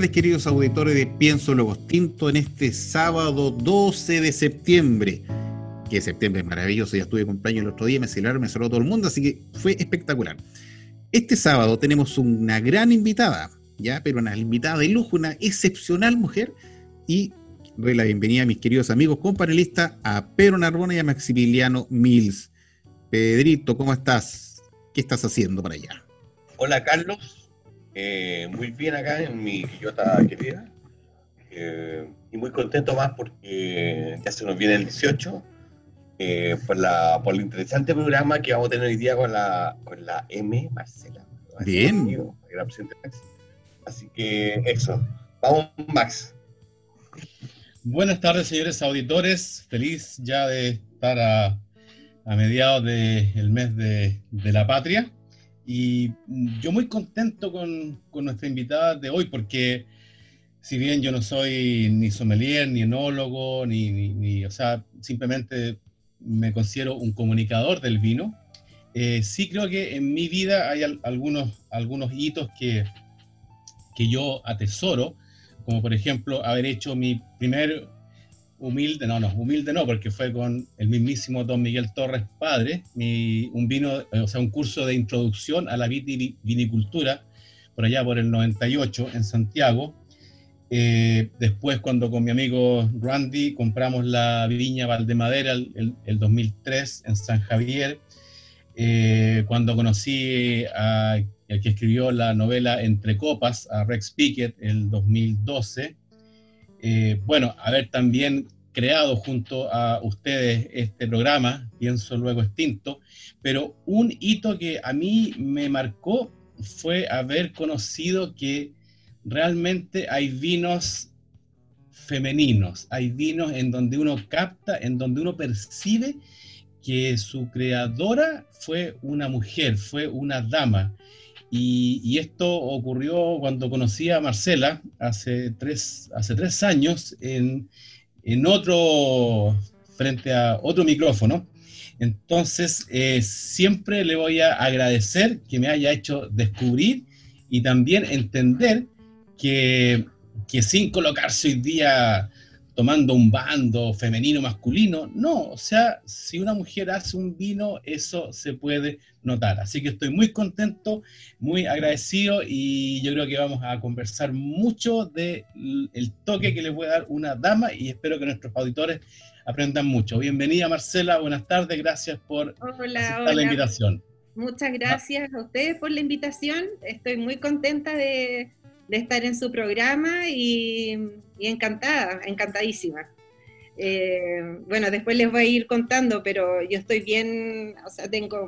Tardes, queridos auditores de Pienso Luego Tinto, en este sábado 12 de septiembre. Que septiembre es maravilloso, ya estuve cumpleaños el otro día, me celebraron, me saludó todo el mundo, así que fue espectacular. Este sábado tenemos una gran invitada, ya, pero una invitada de lujo, una excepcional mujer, y doy la bienvenida a mis queridos amigos companelistas, a Pedro Narbona y a Maximiliano Mills. Pedrito, ¿cómo estás? ¿Qué estás haciendo para allá? Hola, Carlos. Eh, muy bien acá en mi Quillota querida. Eh, y muy contento más porque ya se nos viene el 18 eh, por, la, por el interesante programa que vamos a tener hoy día con la, con la M, Marcela. Bien. Así que eso. Vamos, Max. Buenas tardes, señores auditores. Feliz ya de estar a, a mediados del mes de, de la patria. Y yo muy contento con, con, nuestra invitada de hoy, porque si bien yo no soy ni sommelier, ni enólogo, ni, ni, ni o sea, simplemente me considero un comunicador del vino, eh, sí creo que en mi vida hay al, algunos, algunos hitos que, que yo atesoro, como por ejemplo haber hecho mi primer humilde, no, no, humilde no, porque fue con el mismísimo don Miguel Torres Padre, mi, un vino, o sea, un curso de introducción a la vinicultura, por allá por el 98 en Santiago. Eh, después, cuando con mi amigo Randy compramos la viña Valdemadera el, el, el 2003 en San Javier, eh, cuando conocí a el que escribió la novela Entre Copas, a Rex Pickett, el 2012, eh, bueno, haber también creado junto a ustedes este programa, pienso luego extinto, pero un hito que a mí me marcó fue haber conocido que realmente hay vinos femeninos, hay vinos en donde uno capta, en donde uno percibe que su creadora fue una mujer, fue una dama, y, esto ocurrió cuando conocí a Marcela hace tres, hace tres años en, en otro, frente a otro micrófono. Entonces, eh, siempre le voy a agradecer que me haya hecho descubrir y también entender que, que sin colocarse hoy día tomando un bando femenino masculino, no, o sea, si una mujer hace un vino, eso se puede notar. Así que estoy muy contento, muy agradecido y yo creo que vamos a conversar mucho del de toque que le puede dar una dama y espero que nuestros auditores aprendan mucho. Bienvenida Marcela, buenas tardes, gracias por hola, aceptar hola. la invitación. Muchas gracias a ustedes por la invitación, estoy muy contenta de, de estar en su programa y, y encantada, encantadísima. Eh, bueno, después les voy a ir contando, pero yo estoy bien, o sea, tengo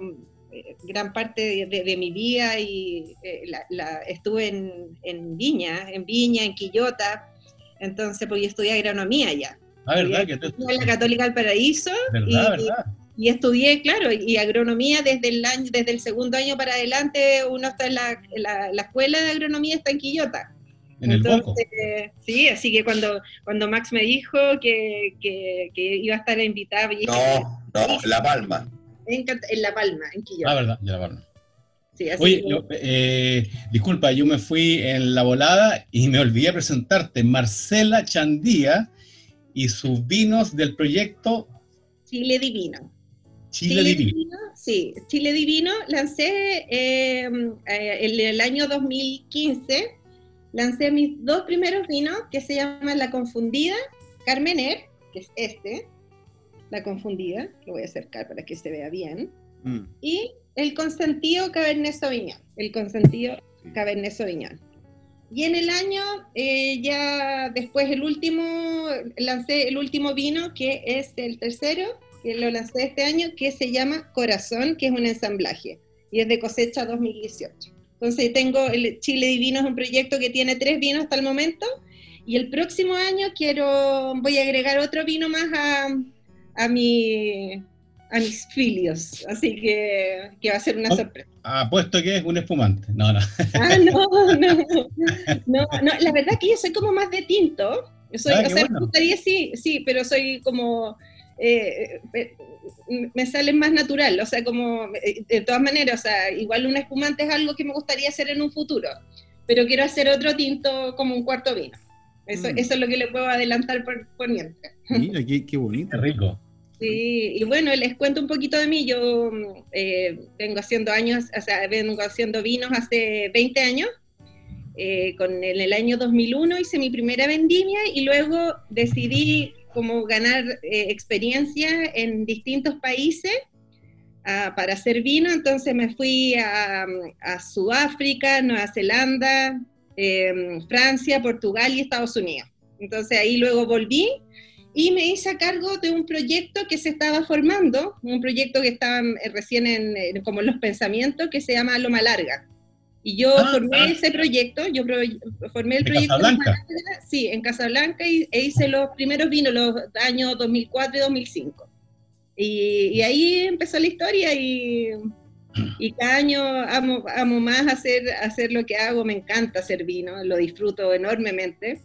eh, gran parte de, de, de, mi vida y eh, la, la, estuve en, en, Viña, en Viña, en Quillota, entonces pues yo estudié agronomía allá. Ah, ¿verdad? Que tú... En la Católica del Paraíso. ¿Verdad, y, verdad? y estudié, claro, y agronomía desde el año, desde el segundo año para adelante, uno está en la, la, la escuela de agronomía está en Quillota. En Entonces, el sí, así que cuando, cuando Max me dijo que, que, que iba a estar invitada, no, no, La Palma. En, en, La Palma, en Quillota. Ah, verdad, en La Palma. Sí, así Oye, que... yo, eh, disculpa, yo me fui en la volada y me olvidé presentarte. Marcela Chandía y sus vinos del proyecto Chile Divino. Chile, Chile Divino. Divino. Sí, Chile Divino lancé eh, eh, en el año 2015, lancé mis dos primeros vinos que se llaman La Confundida, Carmener, que es este, La Confundida, lo voy a acercar para que se vea bien, mm. y el consentido Cabernet Sauvignon, el consentido sí. Cabernet Sauvignon. y en el año, eh, ya después el último, lancé el último vino, que es el tercero, que lo lancé este año, que se llama Corazón, que es un ensamblaje, y es de cosecha 2018. Entonces tengo el Chile Divino, es un proyecto que tiene tres vinos hasta el momento, y el próximo año quiero, voy a agregar otro vino más a, a, mi, a mis filios, así que, que va a ser una Oh. sorpresa. Apuesto que es un espumante. No, no. Ah, no, no, no, no, la verdad que yo soy como más de tinto. Soy, Ah, o sea, bueno. me gustaría sí, sí, pero soy como, eh, eh, me sale más natural, o sea, como, eh, de todas maneras, o sea, igual un espumante es algo que me gustaría hacer en un futuro, pero quiero hacer otro tinto como un cuarto vino. Eso, Mm. eso es lo que le puedo adelantar por, por mientras. Mira, qué, qué Qué bonito. rico. Sí, y bueno, les cuento un poquito de mí. Yo mm, eh, vengo haciendo años, o sea, vengo haciendo vinos hace 20 años. Eh, con en el año 2001 hice mi primera vendimia y luego decidí como ganar eh, experiencia en distintos países ah, para hacer vino. Entonces me fui a, a Sudáfrica, Nueva Zelanda, eh, Francia, Portugal y Estados Unidos. Entonces ahí luego volví y me hice a cargo de un proyecto que se estaba formando, un proyecto que estaba eh, recién en, como en los pensamientos, que se llama Loma Larga. Y yo Ah, formé ah. ese proyecto, yo pro- formé el ¿De proyecto Casablanca? Sí, en Casablanca, y, e hice los primeros vinos, los años 2004 y 2005. Y, y ahí empezó la historia y, y cada año amo, amo más hacer, hacer lo que hago, me encanta hacer vino, lo disfruto enormemente.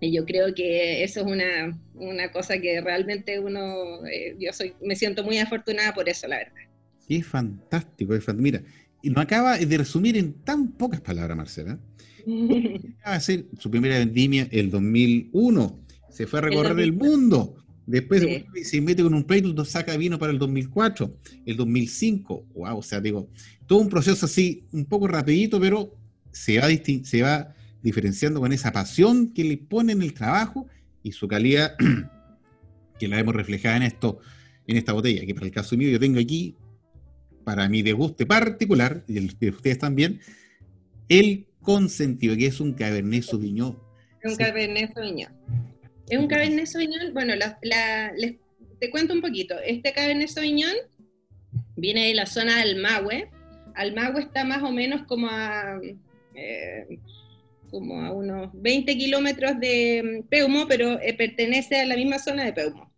Y yo creo que eso es una, una cosa que realmente uno, eh, yo soy, me siento muy afortunada por eso, la verdad. Qué fantástico, es fan- Mira, y nos acaba de resumir en tan pocas palabras, Marcela. Acaba de hacer su primera vendimia el 2001. Se fue a recorrer el 2004. mundo. Después Sí. se mete con un nos saca vino para el 2004, el 2005. Wow, o sea, digo, todo un proceso así, un poco rapidito, pero se va, se va diferenciando con esa pasión que le pone en el trabajo y su calidad que la vemos reflejada en esto, en esta botella, que para el caso mío yo tengo aquí, para mi deguste particular, y el de ustedes también, el consentido, que es un Cabernet Sauvignon. Es un Sí. Cabernet Sauvignon. Es un Cabernet Sauvignon, bueno, la- la- les- te cuento un poquito. Este Cabernet Sauvignon viene de la zona del Almagüe. Almagüe está más o menos como a, eh, como a unos 20 kilómetros de mm, Peumo, pero eh, pertenece a la misma zona de Peumo.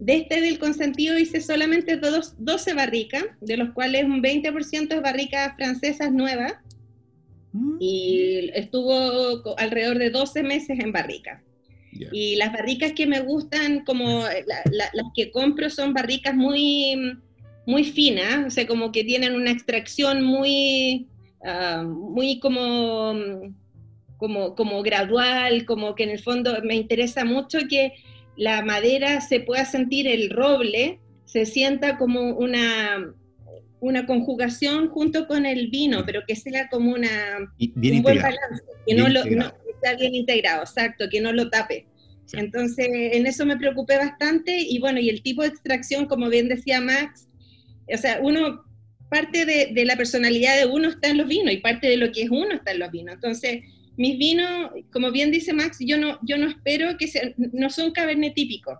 De este del consentido hice solamente dos- 12 barricas, de los cuales un 20% es barricas francesas nuevas Mm, y estuvo alrededor de 12 meses en barrica. Y las barricas que me gustan, como la- la- las que compro, son barricas muy, muy finas, o sea, como que tienen una extracción muy, ah, muy como, como, como gradual, como que en el fondo me interesa mucho que la madera se pueda sentir, el roble se sienta como una, una conjugación junto con el vino, pero que sea como una, Y bien un buen integrado. balance, que Bien no lo, no- está bien integrado, exacto, que no lo tape. Sí. Entonces, en eso me preocupé bastante y bueno, y el tipo de extracción, como bien decía Max, o sea, uno, parte de, de la personalidad de uno está en los vinos y parte de lo que es uno está en los vinos. Entonces, mis vinos, como bien dice Max, yo no, yo no espero que sean, no son cabernet típicos,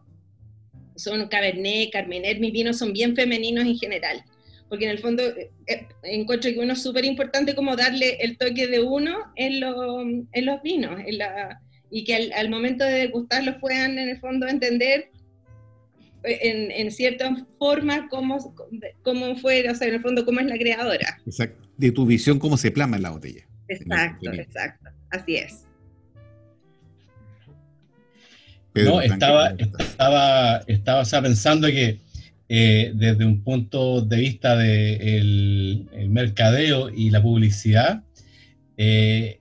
son cabernet, carmener, mis vinos son bien femeninos en general porque en el fondo eh, eh, encuentro que uno es súper importante como darle el toque de uno en, lo- en los vinos, en la- y que al, al momento de degustarlos puedan en el fondo entender eh, en, en cierta forma cómo, cómo fue, o sea, en el fondo cómo es la creadora. Exacto. De tu visión, cómo se plasma en la botella. Exacto, exacto, así es. Pedro, no, estaba, estaba, estaba o sea, pensando que eh, desde un punto de vista del el mercadeo y la publicidad, eh,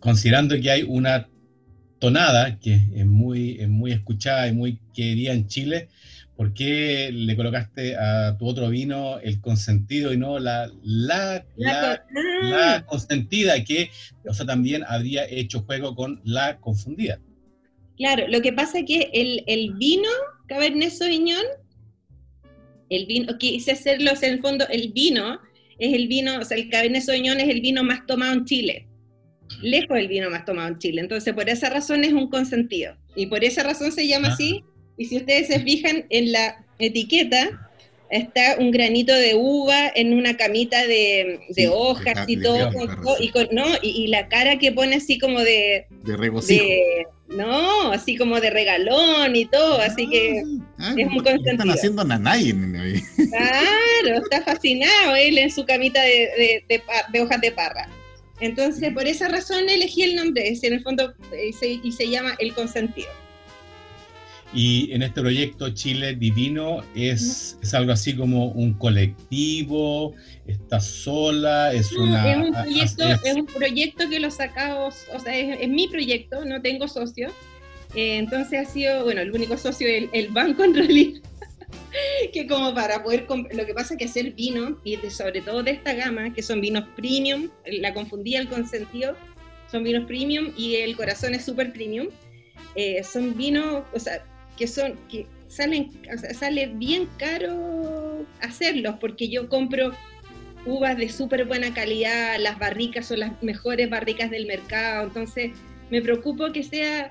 considerando que hay una tonada que es muy, es muy escuchada y muy querida en Chile, ¿por qué le colocaste a tu otro vino el consentido y no la, la, la, Ah, la consentida que o sea, también habría hecho juego con la confundida? Claro, lo que pasa es que el, el vino Cabernet Sauvignon, el vino, quise hacerlo, en el fondo, el vino es el vino, o sea, el Cabernet Sauvignon es el vino más tomado en Chile. lejos el vino más tomado en Chile. Entonces, por esa razón es un consentido. Y por esa razón se llama Ah. así. Y si ustedes se fijan en la etiqueta, está un granito de uva en una camita de, de Sí, hojas y todo, y, con- no, y, y la cara que pone así como de, De regocijo. de- no, así como de regalón y todo, así que Ah, es un ¿por qué consentido. Están haciendo nanay Claro, está fascinado él en su camita de, de- de hojas de parra. Entonces, por esa razón elegí el nombre, es en el fondo, eh, se- y se llama El Consentido. Y en este proyecto Chile Divino es, es algo así como un colectivo, está sola, es una... es, un proyecto, es- es un proyecto que lo sacamos, o sea, es, es mi proyecto, no tengo socio. Eh, entonces ha sido, bueno, el único socio es el, el banco en realidad. que como para poder, lo que pasa es que hacer vino, y de- sobre todo de esta gama, que son vinos premium, la confundí el consentido, son vinos premium y el corazón es super premium, eh, son vinos, o sea, que son, que salen, o sea, sale bien caro hacerlos, porque yo compro uvas de súper buena calidad, las barricas son las mejores barricas del mercado, entonces me preocupo que sea,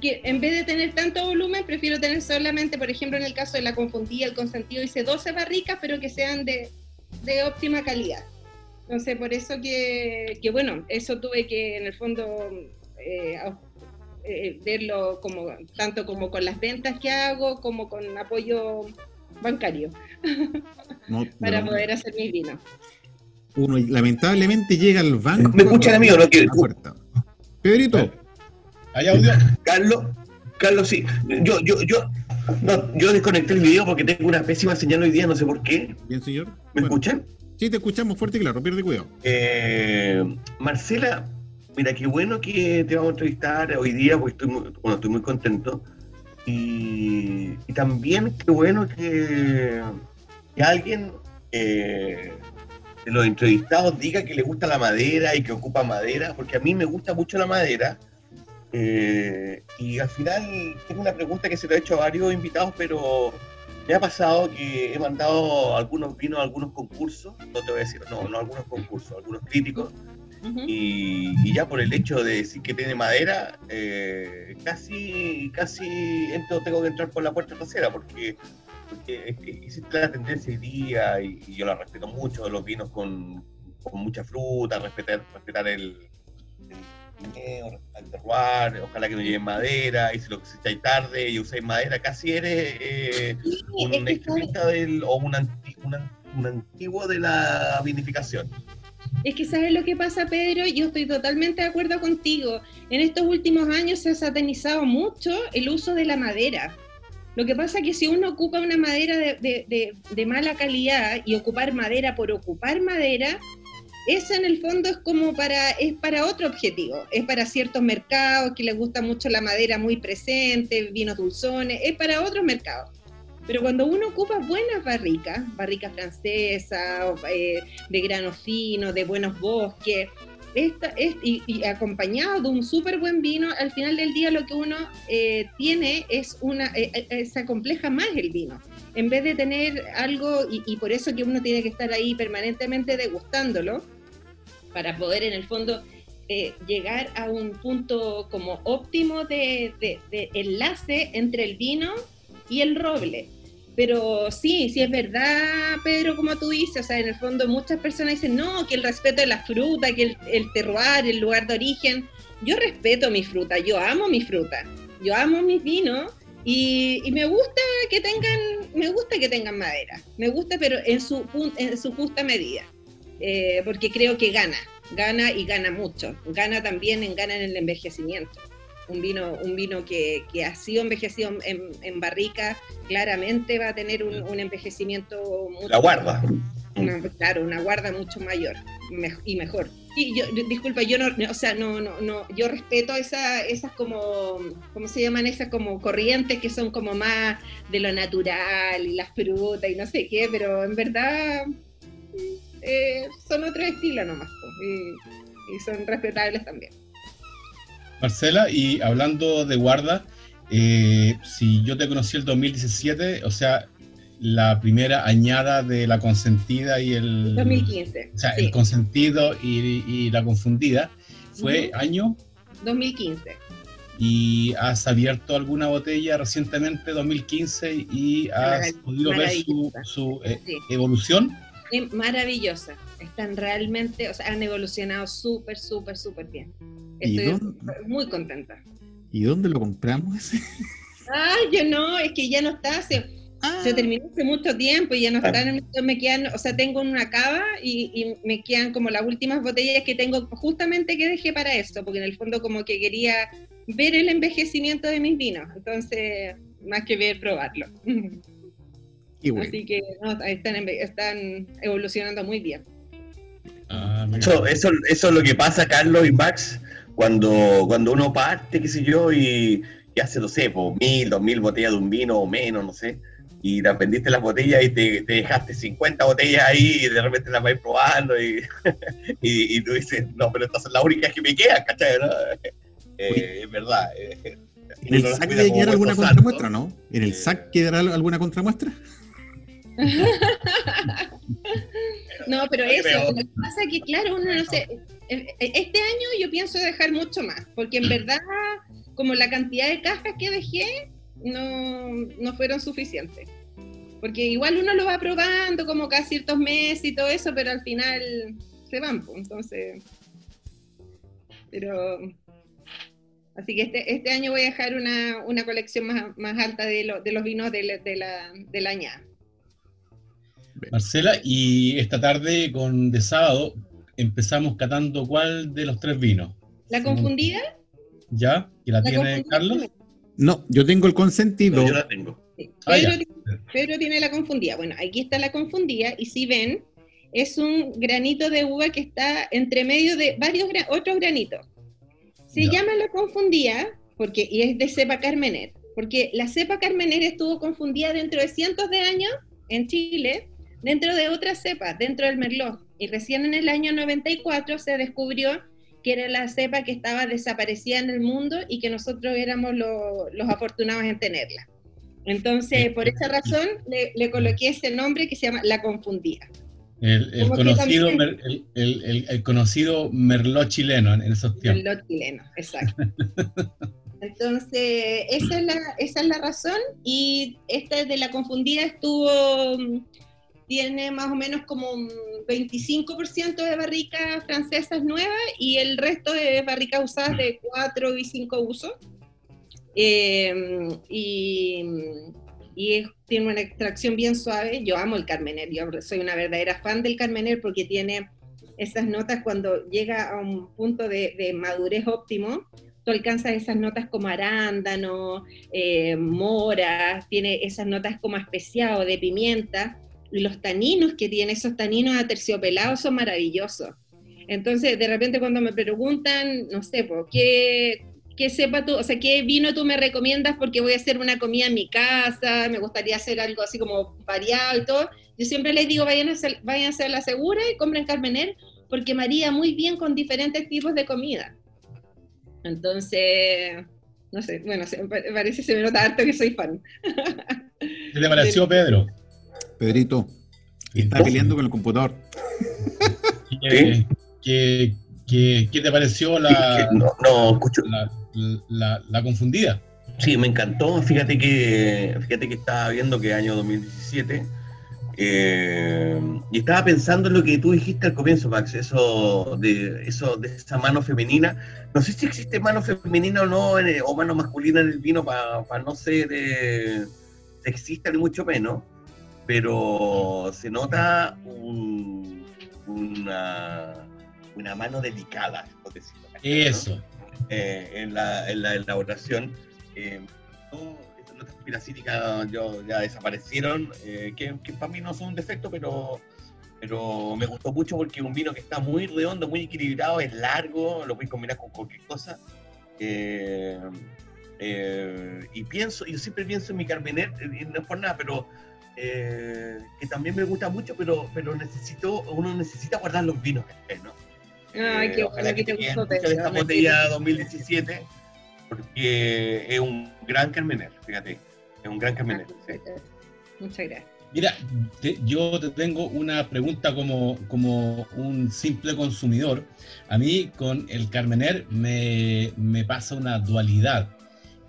que en vez de tener tanto volumen, prefiero tener solamente, por ejemplo, en el caso de la confundida, el consentido, hice 12 barricas, pero que sean de, de óptima calidad. Entonces, por eso que, que, bueno, eso tuve que, en el fondo, eh, eh, verlo como, tanto como con las ventas que hago, como con apoyo bancario, no, para poder hacer mis vinos. Uno lamentablemente llega al banco. ¿Me escuchan a mí o no? Puerta. Pedrito, ¿Hay audio? Carlos, Carlos, sí. Yo, yo, yo, no, yo desconecté el video porque tengo una pésima señal hoy día, no sé por qué. bien señor. ¿Me Bueno, escuchan? Sí, te escuchamos fuerte y claro, pierde cuidado. Eh, Marcela, mira, qué bueno que te vamos a entrevistar hoy día, porque estoy muy, bueno, estoy muy contento. Y, y también qué bueno que, que alguien eh, de los entrevistados diga que le gusta la madera y que ocupa madera, porque a mí me gusta mucho la madera. Eh, y al final tengo una pregunta que se lo he hecho a varios invitados, pero me ha pasado que he mandado algunos vinos a algunos concursos, no te voy a decir, no, no algunos concursos, algunos críticos, Y, y ya por el hecho de decir que tiene madera, eh, casi, casi entro, tengo que entrar por la puerta trasera, porque, porque que existe la tendencia hoy día, y, y yo la respeto mucho, los vinos con, con mucha fruta, respetar, respetar el, el terroir, ojalá que no lleven madera, y si lo necesitáis tarde y usáis madera, casi eres eh, Sí, un que extremista del, o un, anti- un un antiguo de la vinificación. Es que sabes lo que pasa, Pedro, yo estoy totalmente de acuerdo contigo. En estos últimos años se ha satanizado mucho el uso de la madera. Lo que pasa es que si uno ocupa una madera de, mala calidad y ocupar madera por ocupar madera, eso en el fondo es como para, es para otro objetivo. Es para ciertos mercados que les gusta mucho la madera muy presente, vinos dulzones, es para otros mercados. Pero cuando uno ocupa buenas barricas, barricas francesas, eh, de grano fino, de buenos bosques, y, acompañado de un súper buen vino, al final del día lo que uno eh, tiene es una, eh, eh, se acompleja más el vino. En vez de tener algo, y, por eso que uno tiene que estar ahí permanentemente degustándolo, para poder en el fondo eh, llegar a un punto como óptimo de enlace entre el vino y el roble. Pero sí, sí es verdad, Pedro, como tú dices, o sea, en el fondo muchas personas dicen, no, que el respeto de la fruta, que el, el terroir, el lugar de origen. Yo respeto mi fruta, yo amo mi fruta, yo amo mis vinos y, me gusta que tengan, me gusta que tengan madera, me gusta, pero en su, en su justa medida, eh, porque creo que gana, gana y gana mucho, gana también en gana en el envejecimiento. Un vino, un vino que, que ha sido envejecido en, en barrica claramente va a tener un, un envejecimiento mucho La guarda. una- claro, una guarda mucho mayor y mejor. Y yo, disculpa, yo no, o sea, no, no, no, yo respeto esa, esas como, ¿cómo se llaman? Esas como corrientes que son como más de lo natural y las frutas y no sé qué, pero en verdad eh, son otro estilo nomás, y son respetables también. Marcela, y hablando de guarda, eh, si yo te conocí el 2017, o sea, la primera añada de la consentida y el... 2015. O sea, sí. el consentido y, y la confundida ¿Fue año? 2015. ¿Y has abierto alguna botella recientemente, 2015, y has podido ver su, eh, evolución? maravillosa. Están realmente, o sea, han evolucionado súper, súper, súper bien. Estoy muy contenta. ¿Y dónde lo compramos ese? Ah, yo no, es que ya no está. Se, ah. se terminó hace mucho tiempo y ya no está. Me quedan, o sea, tengo una cava y, y, me quedan como las últimas botellas que tengo justamente que dejé para eso, porque en el fondo como que quería ver el envejecimiento de mis vinos. Entonces, más que ver, probarlo. Así que están, evolucionando muy bien. Eso, eso, eso es lo que pasa, Carlos y Max, cuando, cuando uno parte, qué sé yo, y, hace, no sé, por mil, dos mil botellas de un vino o menos, no sé, y te aprendiste las botellas y te, dejaste 50 botellas ahí y de repente las vais probando y, y, tú dices, no, pero estas son las únicas que me quedan, ¿cachai? Eh, es verdad. Eh, ¿En el SAC debe quedar alguna contramuestra, no? ¿En el SAC quedará alguna contramuestra? no, pero eso, lo que pasa es que, claro, uno no sé. Este año yo pienso dejar mucho más, porque en mm. verdad, como la cantidad de cajas que dejé, no, no fueron suficientes. Porque igual uno lo va probando como cada ciertos meses y todo eso, pero al final se van, pues, entonces. Pero. Así que este, este año voy a dejar una, una colección más, más alta de, de los vinos de, de la, de la añada. Marcela, y esta tarde con de sábado empezamos catando cuál de los tres vinos. ¿La confundida? ¿Ya? ¿Y la, tiene Carlos? No, yo tengo el consentido. yo la tengo. Ah, Pedro, tiene la confundida. Bueno, aquí está la confundida y si ven, es un granito de uva que está entre medio de varios otros granitos. Se llama la confundida porque, y es de cepa Carmener, porque la cepa Carmener estuvo confundida dentro de cientos de años en Chile dentro de otras cepas, dentro del Merlot. Y recién en el año 94 se descubrió que era la cepa que estaba desaparecida en el mundo y que nosotros éramos los afortunados en tenerla. Entonces, por esa razón, le, coloqué ese nombre que se llama La Confundida. El, conocido, el, conocido Merlot chileno en esos tiempos. Merlot chileno, exacto. Entonces, esa es, la, esa es la razón y esta de la confundida estuvo tiene más o menos como un 25% de barricas francesas nuevas y el resto de barricas usadas de 4 y 5 usos. Em, y, tiene una extracción bien suave. Yo amo el Carmener, yo soy una verdadera fan del Carmener porque tiene esas notas cuando llega a un punto de, madurez óptimo. Tú alcanzas esas notas como arándano, eh, mora, tiene esas notas como especiado de pimienta los taninos que tiene, esos taninos aterciopelados son maravillosos. Entonces, de repente cuando me preguntan, no sé, ¿qué, qué sepa tú, o sea, qué vino tú me recomiendas porque voy a hacer una comida en mi casa, me gustaría hacer algo así como variado y todo, yo siempre les digo, vayan a, hacer, vayan a hacer la segura y compren Carmener porque maría muy bien con diferentes tipos de comida. Entonces, no sé, bueno, parece que se me nota harto que soy fan. ¿Qué te pareció, Pedro? Pedrito, está peleando con el computador. ¿Qué, te pareció la, no, escucho. La, confundida? Sí, me encantó. Fíjate que, fíjate que estaba viendo que año 2017 eh, y estaba pensando en lo que tú dijiste al comienzo, Max, eso de, eso de esa mano femenina. No sé si existe mano femenina o no, o mano masculina en el vino para no ser eh, sexista ni mucho menos pero se nota una, una, mano delicada, por decirlo Eso. Eh, en, la, en, la, elaboración. Eh, esas notas piracíticas ya desaparecieron, eh, que, para mí no son un defecto, pero, pero me gustó mucho porque es un vino que está muy redondo, muy equilibrado, es largo, lo puedes combinar con cualquier cosa. y pienso, yo siempre pienso en mi Carmener, no es por nada, pero eh, que también me gusta mucho, pero, pero necesito, uno necesita guardar los vinos, ¿no? Ay, qué ojalá que te gustó de esta botella 2017, porque es un gran Carmener, fíjate, es un gran Carmener. Muchas gracias. Mira, yo te tengo una pregunta como, como un simple consumidor. A mí con el Carmener me, me pasa una dualidad,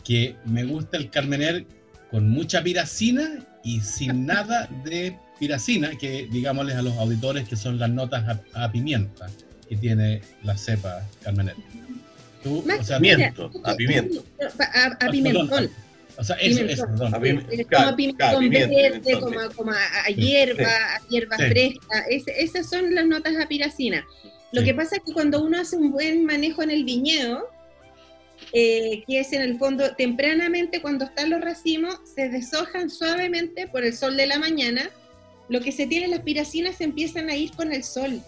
que me gusta el Carmener con mucha piracina y sin nada de piracina, que digámosles a los auditores que son las notas a, pimienta que tiene la cepa Carmener. Tú, o sea, pimiento, a pimiento. A, a pimentón. O sea, eso, eso, perdón. A como pimentón verde, como, como, a, hierba, a hierba fresca. esas son las notas a piracina. Lo que pasa es que cuando uno hace un buen manejo en el viñedo, eh, que es en el fondo tempranamente cuando están los racimos, se deshojan suavemente por el sol de la mañana. Lo que se tiene, las piracinas se empiezan a ir con el sol.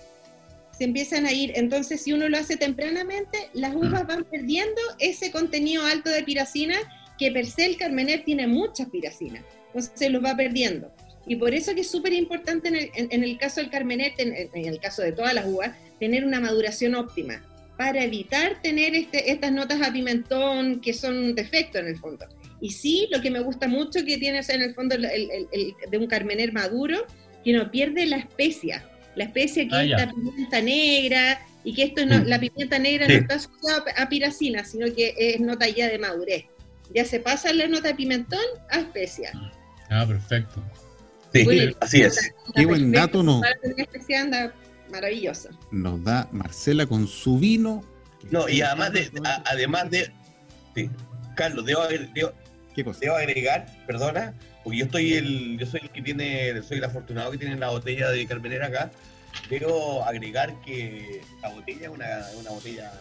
Se empiezan a ir. Entonces, si uno lo hace tempranamente, las uvas van perdiendo ese contenido alto de piracina que per se el Carmener tiene mucha piracina, entonces se los va perdiendo. Y por eso que es súper importante en el, caso del Carmener, en, el caso de todas las uvas, tener una maduración óptima para evitar tener este, estas notas a pimentón que son un defecto en el fondo. Y sí, lo que me gusta mucho que tiene en el fondo de un Carmener maduro, que no pierde la especia, la especia que ah, es la pimienta negra, y que esto no, mm. la pimienta negra no está asociada a piracina, sino que es nota ya de madurez ya se pasa la nota de pimentón a especia. Ah, perfecto. Sí, así es. Qué buen dato no. Especia anda maravilloso. Nos da Marcela con su vino. No, y además de, además de, sí, Carlos, debo, debo, agregar, perdona, porque yo estoy el, yo soy el que tiene, soy el afortunado que tiene la botella de Carmenera acá. Debo agregar que la botella es una, una botella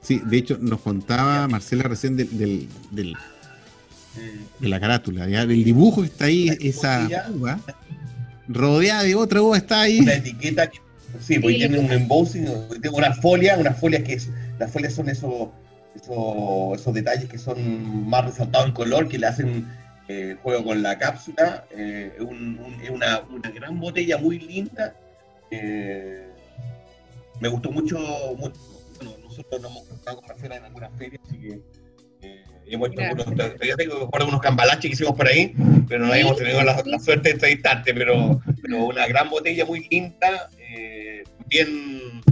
Sí, de hecho, nos contaba Marcela recién del, del, del de la carátula, ¿ya? del dibujo que está ahí, esa uva, rodeada de otra uva, está ahí. La etiqueta, sí, porque tiene un embossing, una folia, una folia que es, las folias son esos, esos, esos detalles que son más resaltados en color, que le hacen eh, juego con la cápsula. Eh, un, es una, una, gran botella muy linda. Eh, me gustó mucho, mucho nosotros nos hemos encontrado con en algunas ferias, así que eh, hemos hecho algunos, todavía tengo unos cambalaches que hicimos por ahí, pero no hemos tenido la, suerte de entrevistarte, pero, pero una gran botella muy linda, eh, bien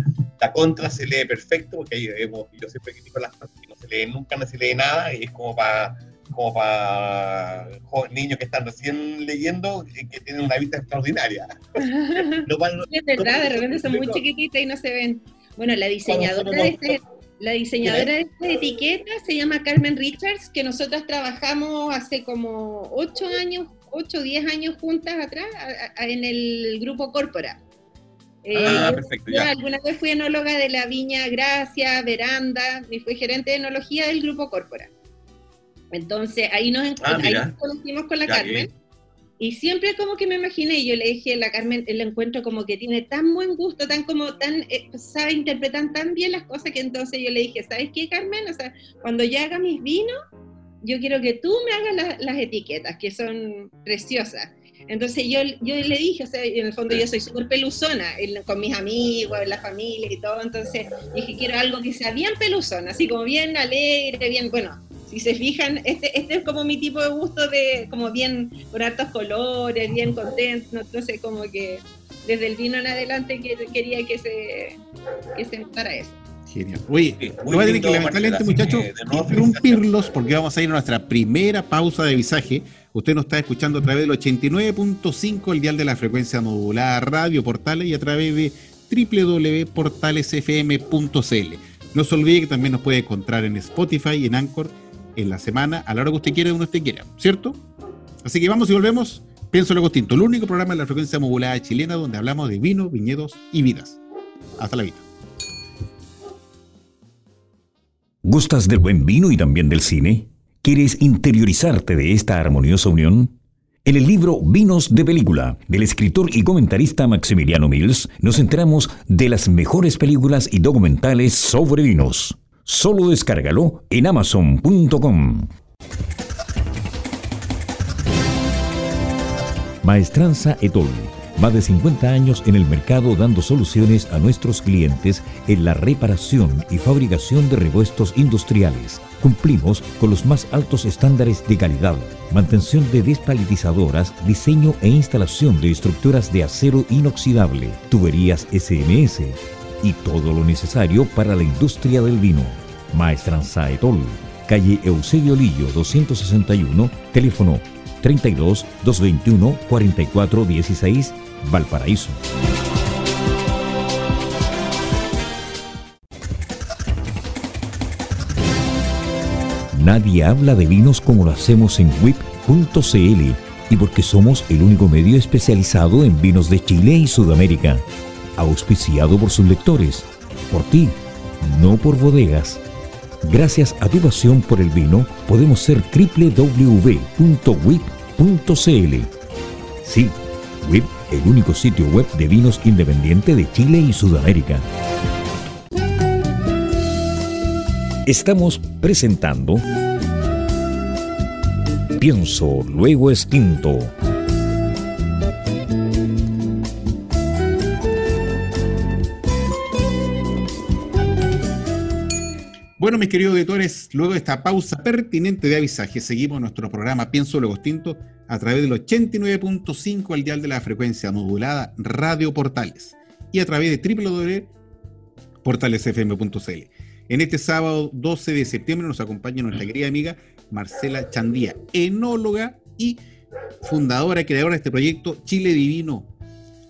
la contra se lee perfecto, porque hemos, yo siempre critico las cosas que no se lee nunca, no se lee nada, y es como para como para niños que están recién leyendo y que tienen una vista extraordinaria. es verdad, de repente son muy chiquititas y no se ven. Bueno, la diseñadora de este, la diseñadora de esta etiqueta se llama Carmen Richards, que nosotras trabajamos hace como 8 años, 8 o 10 años juntas atrás en el grupo Corpora. Eh, ah, perfecto, yo alguna vez fui enóloga de la Viña Gracia, Veranda, y fui gerente de enología del grupo Corpora. Entonces ahí nos, ah, conocimos con la Carmen. Y siempre como que me imaginé, yo le dije a la Carmen, el encuentro como que tiene tan buen gusto, tan como tan, eh, sabe interpretar tan bien las cosas que entonces yo le dije, ¿sabes qué, Carmen? O sea, cuando yo haga mis vinos, yo quiero que tú me hagas las etiquetas, que son preciosas. Entonces yo, yo le dije, o sea, en el fondo yo soy súper peluzona con mis amigos, la familia y todo, entonces dije, quiero algo que sea bien peluzona, así como bien alegre, bien, bueno, si se fijan, este, este es como mi tipo de gusto de, como bien, con hartos colores, bien contento, entonces como que desde el vino en adelante quería que se, que se notara eso. Genial. Oye, no voy a tener que lamentablemente, muchachos, interrumpirlos porque vamos a ir a nuestra primera pausa de visaje. Usted nos está escuchando a través del 89.5, el dial de la frecuencia modulada Radio Portales y a través de www.portalesfm.cl. No se olvide que también nos puede encontrar en Spotify y en Anchor en la semana, a la hora que usted quiera, donde usted quiera, ¿cierto? Así que vamos y volvemos. Pienso lo distinto, el único programa de la frecuencia modulada chilena donde hablamos de vino, viñedos y vidas. Hasta la vista. ¿Gustas del buen vino y también del cine? ¿Quieres interiorizarte de esta armoniosa unión? En el libro Vinos de Película, del escritor y comentarista Maximiliano Mills, nos enteramos de las mejores películas y documentales sobre vinos. Solo descárgalo en amazon.com. Maestranza Etol Más de 50 años en el mercado dando soluciones a nuestros clientes en la reparación y fabricación de repuestos industriales. Cumplimos con los más altos estándares de calidad, mantención de despalitizadoras, diseño e instalación de estructuras de acero inoxidable, tuberías SMS y todo lo necesario para la industria del vino. Maestranza Etol, calle Eusebio Lillo 261, teléfono 32 221 44 16 Valparaíso. Nadie habla de vinos como lo hacemos en WIP.cl y porque somos el único medio especializado en vinos de Chile y Sudamérica. Auspiciado por sus lectores. Por ti, no por bodegas. Gracias a tu pasión por el vino, podemos ser www.wip.cl. Sí, WIP el único sitio web de vinos independiente de Chile y Sudamérica. Estamos presentando Pienso, luego extinto. Mis queridos auditores, luego de esta pausa pertinente de avisaje, seguimos nuestro programa Pienso Luego Extinto a través del 89.5 al dial de la frecuencia modulada Radio Portales y a través de www.portalesfm.cl. En este sábado 12 de septiembre nos acompaña nuestra querida amiga Marcela Chandía, enóloga y fundadora, creadora de este proyecto Chile Divino.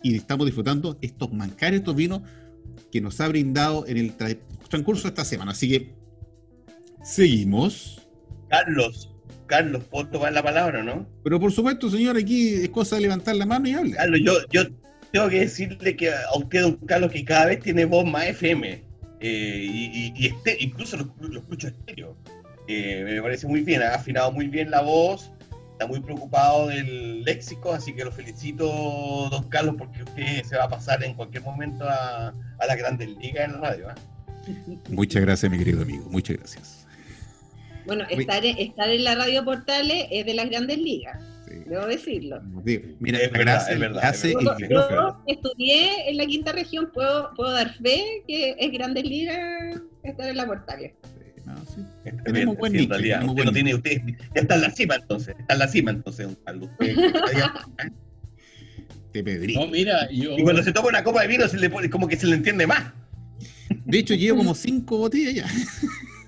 Y estamos disfrutando estos mancares, estos vinos que nos ha brindado en el transcurso de esta semana. Así que seguimos. Carlos, Carlos, ¿puedo tomar la palabra, no? Pero por supuesto, señor, aquí es cosa de levantar la mano y hablar. Carlos, yo, yo tengo que decirle que a usted, don Carlos, que cada vez tiene voz más FM. Eh, y, este, incluso lo, escucho estéreo. Eh, me parece muy bien, ha afinado muy bien la voz, está muy preocupado del léxico, así que lo felicito, don Carlos, porque usted se va a pasar en cualquier momento a, a la Grandes Ligas en la radio. ¿eh? Muchas gracias, mi querido amigo, muchas gracias. Bueno, estar, estar en la radio Portales es de las grandes ligas. Debo decirlo. Mira, es verdad, es verdad, yo, estudié en la quinta región, puedo, puedo dar fe que es Grandes Ligas estar en la Portales. No, sí. Tenemos buen nick, realidad, usted no tiene, usted ya está en la cima entonces, está en la cima entonces, don Carlos. Te pedrí. No, mira, yo... Y cuando se toma una copa de vino se le pone, como que se le entiende más. De hecho, llevo como cinco botellas ya.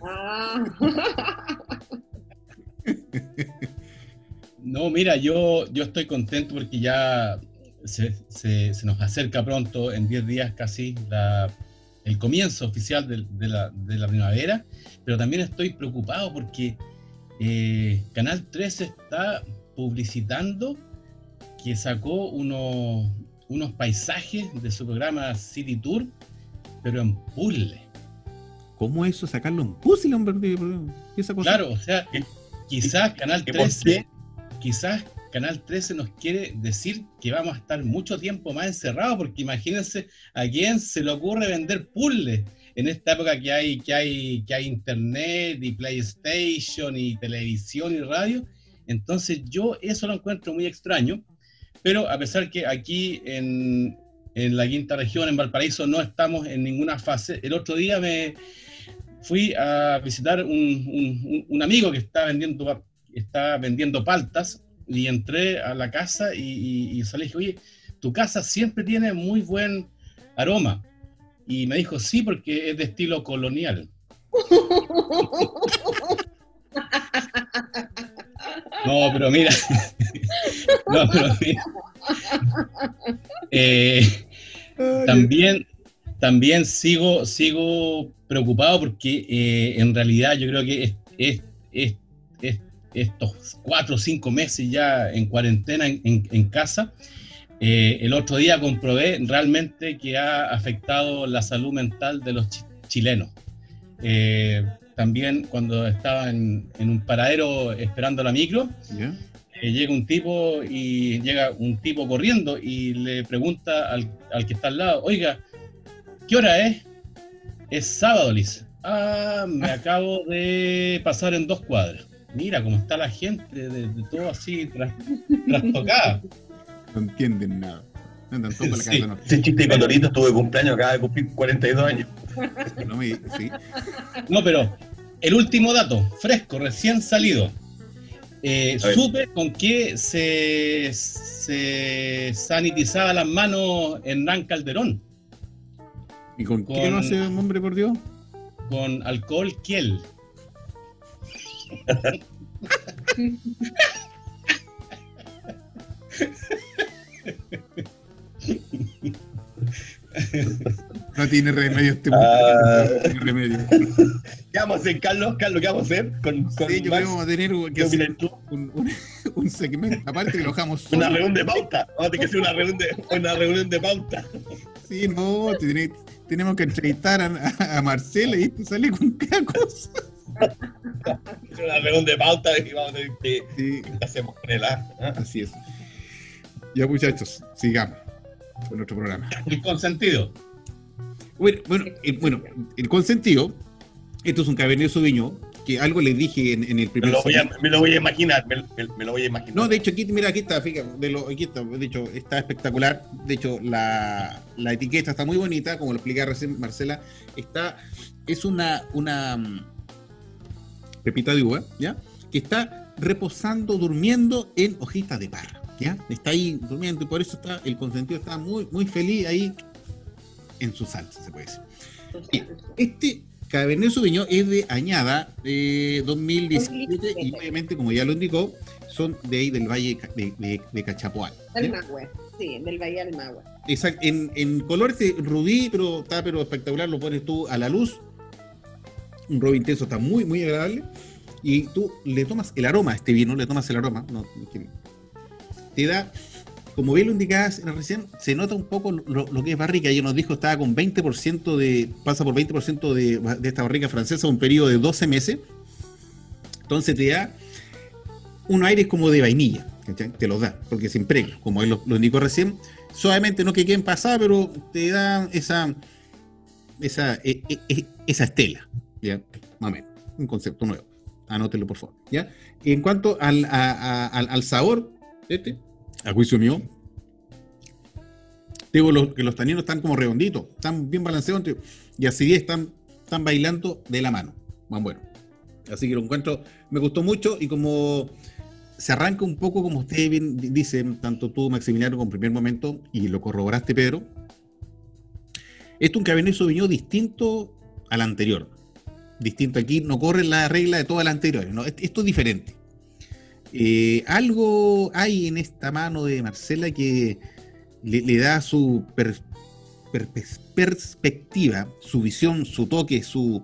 Ah. No, mira, yo, yo estoy contento porque ya se, nos acerca pronto, en 10 días casi, el comienzo oficial de, la, primavera, pero también estoy preocupado porque eh, Canal 13 está publicitando que sacó unos, unos paisajes de su programa City Tour, pero en puzzle. ¿Cómo eso sacarlo en puzzle, hombre? Esa cosa? Claro, o sea, quizás Canal 13, quizás Canal 13 nos quiere decir que vamos a estar mucho tiempo más encerrados, porque imagínense a quién se le ocurre vender puzzles en esta época que hay, que hay, que hay internet y PlayStation y televisión y radio. Entonces yo eso lo encuentro muy extraño, pero a pesar que aquí en, en la quinta región, en Valparaíso, no estamos en ninguna fase, el otro día me, fui a visitar un, un, amigo que está vendiendo, está vendiendo paltas y entré a la casa y, y, salí y dije, oye, tu casa siempre tiene muy buen aroma. Y me dijo, sí, porque es de estilo colonial. No, pero mira. no, pero mira. Eh, también, también sigo, sigo preocupado porque eh, en realidad yo creo que es, estos cuatro o cinco meses ya en cuarentena en, casa, eh, el otro día comprobé realmente que ha afectado la salud mental de los chilenos. Eh, también cuando estaba en, un paradero esperando la micro, llega un tipo y llega un tipo corriendo y le pregunta al, al que está al lado, oiga, ¿qué hora es? Es sábado, Liz. Ah, me acabo de pasar en dos cuadras. Mira cómo está la gente, de, todo así trastocada. No entienden nada. Andan todos para la Sí. casa norte. Ese chiste de Condorito estuvo de cumpleaños, acaba de cumplir 42 años. No me- sí. No, pero el último dato, fresco, recién salido. Eh, supe con qué se, se sanitizaba las manos Hernán Calderón, ¿Y con, qué Con- no hace un hombre, por Dios? con alcohol Kiel. No tiene remedio este Ah. mundo. No tiene remedio. ¿Qué vamos a hacer, Carlos? Carlos, ¿qué vamos a hacer con, con Sí, yo creo Max? que vamos a tener un, un, un segmento. Aparte que lo dejamos Una reunión de pauta. Vamos a tener que hacer una reunión de, una reunión de pauta. Sí, no, tenemos que entrevistar a, a Marcela y te sale con cada cosa. Una reunión de pauta y vamos a ver qué, Sí, qué hacemos con él. ¿Ah? así es. Ya, muchachos, sigamos con nuestro programa. El consentido. Bueno, bueno, el, bueno, el consentido, esto es un Cabernet Sauvignon, que algo les dije en, en el Me primer lo, voy a, me lo voy a imaginar. Me, me- me lo voy a imaginar. No, de hecho, aquí, mira, aquí está, fíjate, de lo, aquí está, de hecho, está espectacular. De hecho, la, la etiqueta está muy bonita, como lo explicaba recién Marcela. Está, es una, una mm, pepita de uva, ¿ya? Que está reposando, durmiendo en hojitas de parra, ¿ya? Está ahí durmiendo y por eso está, el consentido está muy, muy feliz ahí en su salsa, se puede decir. Bien, Este Cabernet Sauvignon es de añada de 2017 y obviamente, como ya lo indicó, son de ahí del Valle de, de, de Cachapoal. Del. Magüe, sí, del Valle del Magüe. Exacto, en, en color este pero está pero espectacular, lo pones tú a la luz. Un rojo intenso, está muy, muy agradable. Y tú le tomas el aroma a este vino, le tomas el aroma, te da, como bien lo indicabas recién, se nota un poco lo, que es barrica. Ella nos dijo estaba con 20% de, pasa por 20% de, de esta barrica francesa, un periodo de 12 meses. Entonces te da un aire como de vainilla, ¿cachai? te lo da, porque se impregna, como él lo, lo indicó recién. Suavemente no que queden pasada, pero te da esa, esa, e- e- e- esa estela, ¿ya? Más o menos, un concepto nuevo. Anótelo, por favor, ¿ya? Y en cuanto al, a- al, sabor, este, a juicio mío, digo que los taninos están como redonditos, están bien balanceados y así están, están bailando de la mano. Van bueno. Así que lo encuentro, me gustó mucho y como se arranca un poco, como ustedes bien di- dicen, tanto tú, Maximiliano, con primer momento, y lo corroboraste, Pedro. Esto es un Cabernet Sauvignon distinto al anterior. Distinto aquí, no corre la regla de todas las anteriores, ¿no? Esto es diferente. Eh, algo hay en esta mano de Marcela que le, da su per- per- perspectiva, su visión, su toque, su,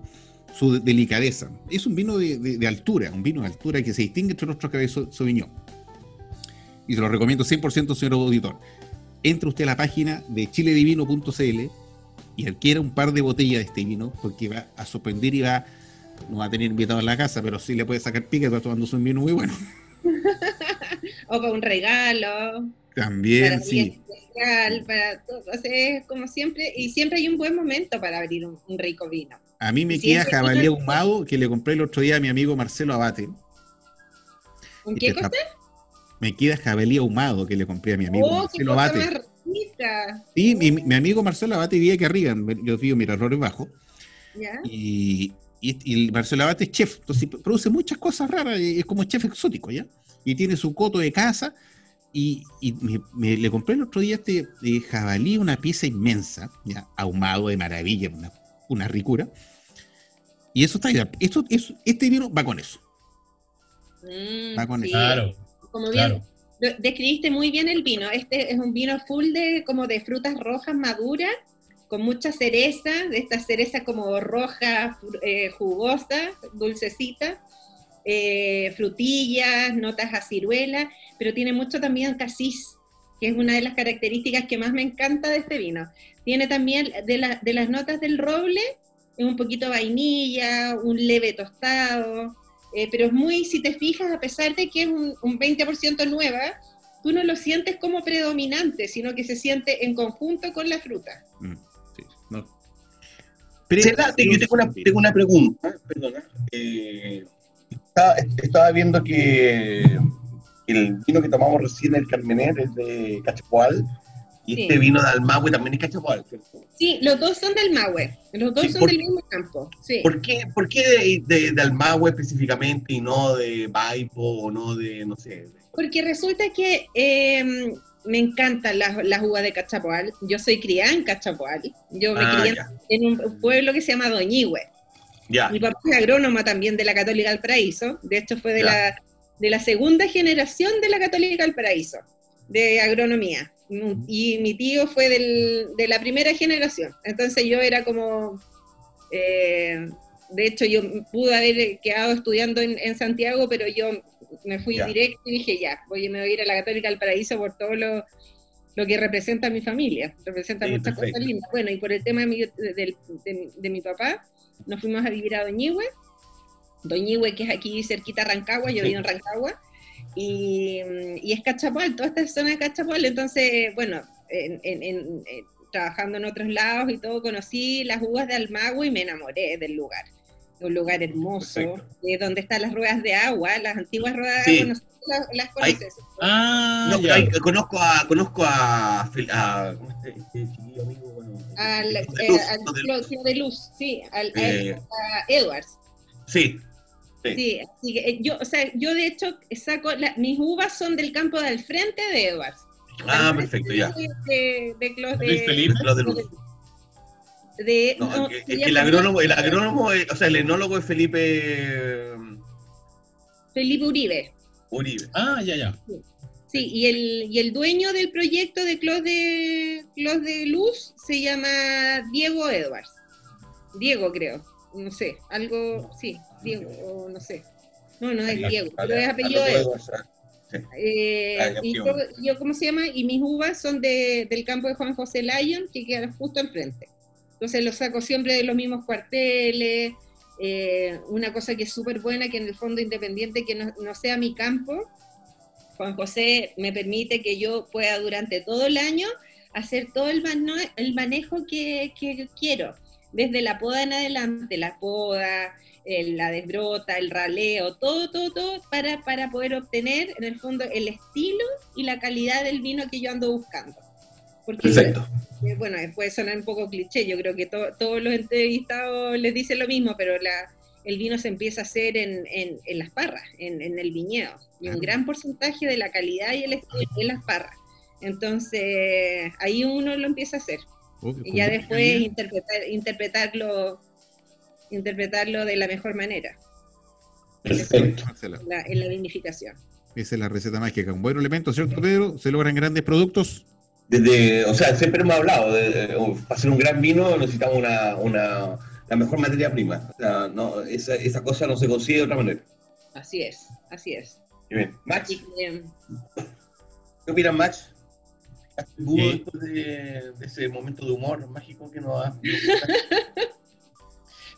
su delicadeza. Es un vino de altura, un vino de altura que se distingue entre nuestros cabezos Sauvignon. Y se lo recomiendo 100%, señor auditor. Entre usted a la página de chiledivino.cl y adquiera un par de botellas de este vino porque va a sorprender y va, no va a tener invitado en la casa, pero sí le puede sacar pica, va tomándose un vino muy bueno. O para un regalo, También, para sí. especial, para todo. O sea, es como siempre, y siempre hay un buen momento para abrir un, un rico vino. A mí me queda jabalí ahumado que le compré el otro día a mi amigo Marcelo Abate. ¿Un Y qué cosa? Me queda jabalí ahumado que le compré a mi amigo ¡Oh, Marcelo Abate. más rica! Sí, mi, mi amigo Marcelo Abate vivía aquí arriba, yo vivo en Miraflores Bajo, ¿Ya? y, y, y el Marcelo Abate es chef, entonces produce muchas cosas raras, es como chef exótico, ¿ya? Y tiene su coto de casa, y, y me, me- le compré el otro día este eh, jabalí, una pieza inmensa, ¿ya? Ahumado de maravilla, una, una ricura. Y eso está ya, esto, eso, este vino va con eso. Mm, Va con sí, Claro, Como bien, claro. Describiste muy bien el vino. Este es un vino full de como de frutas rojas maduras, con mucha cereza, de esta cereza como roja, eh, jugosa, dulcecita, eh, frutillas, notas a ciruela, pero tiene mucho también casis, que es una de las características que más me encanta de este vino. Tiene también de, la- de las notas del roble, un poquito vainilla, un leve tostado, eh, pero es muy, si te fijas, a pesar de que es un, un 20% nueva, tú no lo sientes como predominante, sino que se siente en conjunto con la fruta. Mm, sí, no. Te- yo tengo una, tengo una pregunta, perdona. Eh, estaba, estaba viendo que el vino que tomamos recién, el Carmener, es de Cachapoal, Y este vino de Almagüe también es Cachapoal, ¿cierto? Sí, los dos son del Almagüe. Los dos son del mismo campo. Sí. ¿Por qué, por qué de, de, Almagüe específicamente y no de Baipo o no de, no sé? Porque resulta que eh, me encantan las, las uvas de Cachapoal. Yo soy criada en Cachapoal. Yo me ah, crié en un pueblo que se llama Doñigüe. Ya. Mi papá es agrónoma también de la Católica del Paraíso. De hecho, fue de la, de la segunda generación de la Católica del Paraíso, de agronomía. Y mi tío fue del, de la primera generación. Entonces yo era como... Eh, de hecho, yo pude haber quedado estudiando en, en Santiago, pero yo me fui directo y dije, ya, voy, me voy a ir a la Católica del Paraíso por todo lo, lo que representa mi familia, representa muchas cosas lindas. Bueno, y por el tema de mi, de, mi papá, nos fuimos a vivir a Doñigüe, Doñigüe que es aquí cerquita de Rancagua, yo vivo en Rancagua, y, y, es Cachapal, toda esta zona de Cachapal, entonces, bueno, en, en, trabajando en otros lados y todo, conocí las uvas de Almagua y me enamoré del lugar. Un lugar hermoso, de donde están las ruedas de agua, las antiguas ruedas de agua, no las, conoces. Ah, no, conozco a, conozco a, a este, este chiquillo amigo, bueno, al, de, luz, de, luz, sí, al, eh, a Edwards. Sí. Sí, así que eh, yo, o sea, yo de hecho saco, mis uvas son del campo del frente de Edwards. Ah, perfecto, ya. De, de, de, de, de Luz de... No, es que, el agrónomo, el agrónomo, o sea, el enólogo es Felipe... Felipe Uribe. Uribe. Ah, ya, ya. Sí. y, el, y el dueño del proyecto de Clos de, Clos de Luz se llama Diego Edwards. Diego, creo. No sé, algo, sí, Diego, no sé. No, no es Diego, pero es apellido Edwards. Eh, y yo, ¿cómo se llama? Y mis uvas son de, del campo de Juan José Lyon, que queda justo al frente. Entonces lo saco siempre de los mismos cuarteles. Eh, una cosa que es súper buena, que en el fondo independiente que no, sea mi campo, Juan José me permite que yo pueda durante todo el año hacer todo el, el manejo que, quiero, desde la poda en adelante, la poda, la desbrota, el raleo, todo, todo, todo, para, para poder obtener en el fondo el estilo y la calidad del vino que yo ando buscando. Porque Perfecto. Eh, bueno, puede sonar un poco cliché, yo creo que todos los entrevistados les dicen lo mismo, pero la, el vino se empieza a hacer en, en, las parras, en, el viñedo, y un gran porcentaje de la calidad y el estilo en las parras. Entonces, ahí uno lo empieza a hacer. y ya después interpretar, interpretarlo, interpretarlo de la mejor manera. Perfecto. En la, en la vinificación. Esa es la receta mágica. Un buen elemento, ¿cierto, Pedro? Se logran grandes productos desde, o sea, siempre hemos hablado, de, para hacer un gran vino necesitamos una, una, la mejor materia prima. O sea, no, esa, esa cosa no se consigue de otra manera. Así es, así es. Bien. Max, ¿qué opinas, Max? después de, ese momento de humor mágico que nos ha...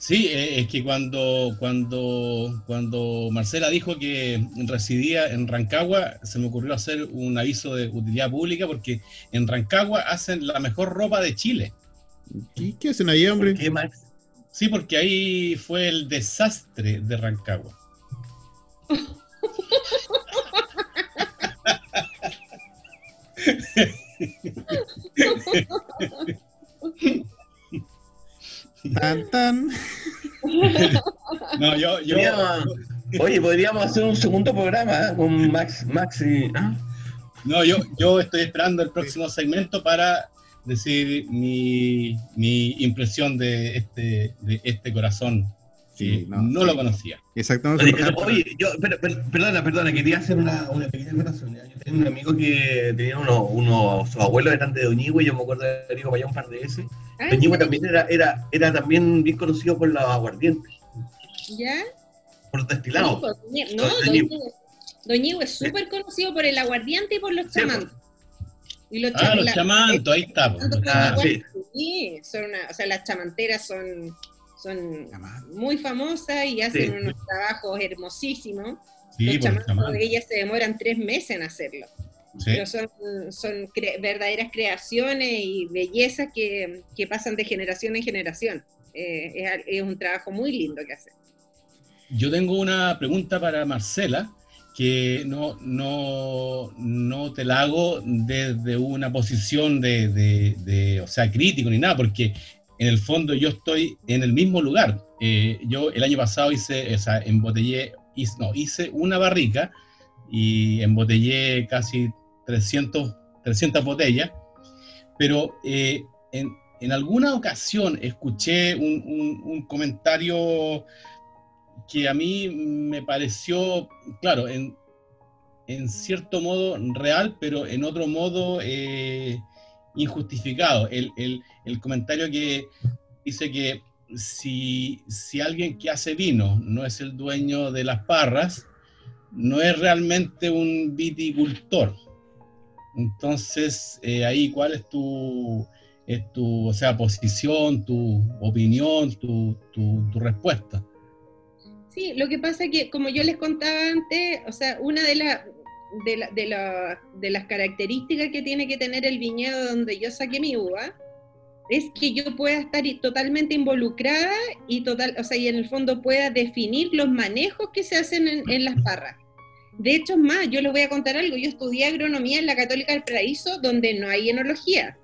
Sí, eh, es que cuando, cuando, cuando Marcela dijo que residía en Rancagua, se me ocurrió hacer un aviso de utilidad pública porque en Rancagua hacen la mejor ropa de Chile. ¿Y qué hacen ahí, hombre? ¿Qué, Max? Sí, porque ahí fue el desastre de Rancagua. Tan, tan. No, yo, yo... Oye, podríamos hacer un segundo programa ¿eh? con Max, Max y... ¿ah? No, yo, yo estoy esperando el próximo segmento para decir mi, mi impresión de este, de este corazón no, lo conocía. Exactamente. Oye, yo, perdona, perdona, quería hacer una, una pequeña acotación. Yo tenía un amigo que tenía uno, uno sus abuelos eran de Doñigüe, yo me acuerdo de haber ido para allá un par de veces. Ah, Doñigüe también era, era, era también bien conocido por los aguardientes. ¿Ya? Por los destilados. No, Doñigüe es súper conocido por el aguardiente y por los chamantos. Y los ah, los chamantos, ahí está. Ah, sí. sí, son una, o sea, las chamanteras son son muy famosas y hacen unos trabajos hermosísimos. Sí, Los de ellas se demoran tres meses en hacerlo. Pero son, son verdaderas creaciones y bellezas que, que, pasan de generación en generación. Eh, es, es, un trabajo muy lindo que hacen. Yo tengo una pregunta para Marcela, que no, no, no te la hago desde una posición de, de, o sea, crítico ni nada, porque en el fondo yo estoy en el mismo lugar. Eh, yo el año pasado hice, o sea, embotellé, hice, no, hice una barrica y embotellé casi 300, 300 botellas, pero eh, en, en, alguna ocasión escuché un, un, un comentario que a mí me pareció, claro, en, en cierto modo real, pero en otro modo eh, injustificado. El, el, el, comentario que dice que si, si, alguien que hace vino no es el dueño de las parras, no es realmente un viticultor. Entonces, eh, ahí, ¿cuál es tu, es tu o sea, posición, tu opinión, tu, tu, tu respuesta? Sí, lo que pasa es que, como yo les contaba antes, o sea, una de, de, la, de, la, de, las características que tiene que tener el viñedo donde yo saqué mi uva es que yo pueda estar totalmente involucrada y total, o sea, y en el fondo pueda definir los manejos que se hacen en, en las parras. De hecho, es más, yo les voy a contar algo. Yo estudié agronomía en la Católica del Paraíso, donde no hay enología.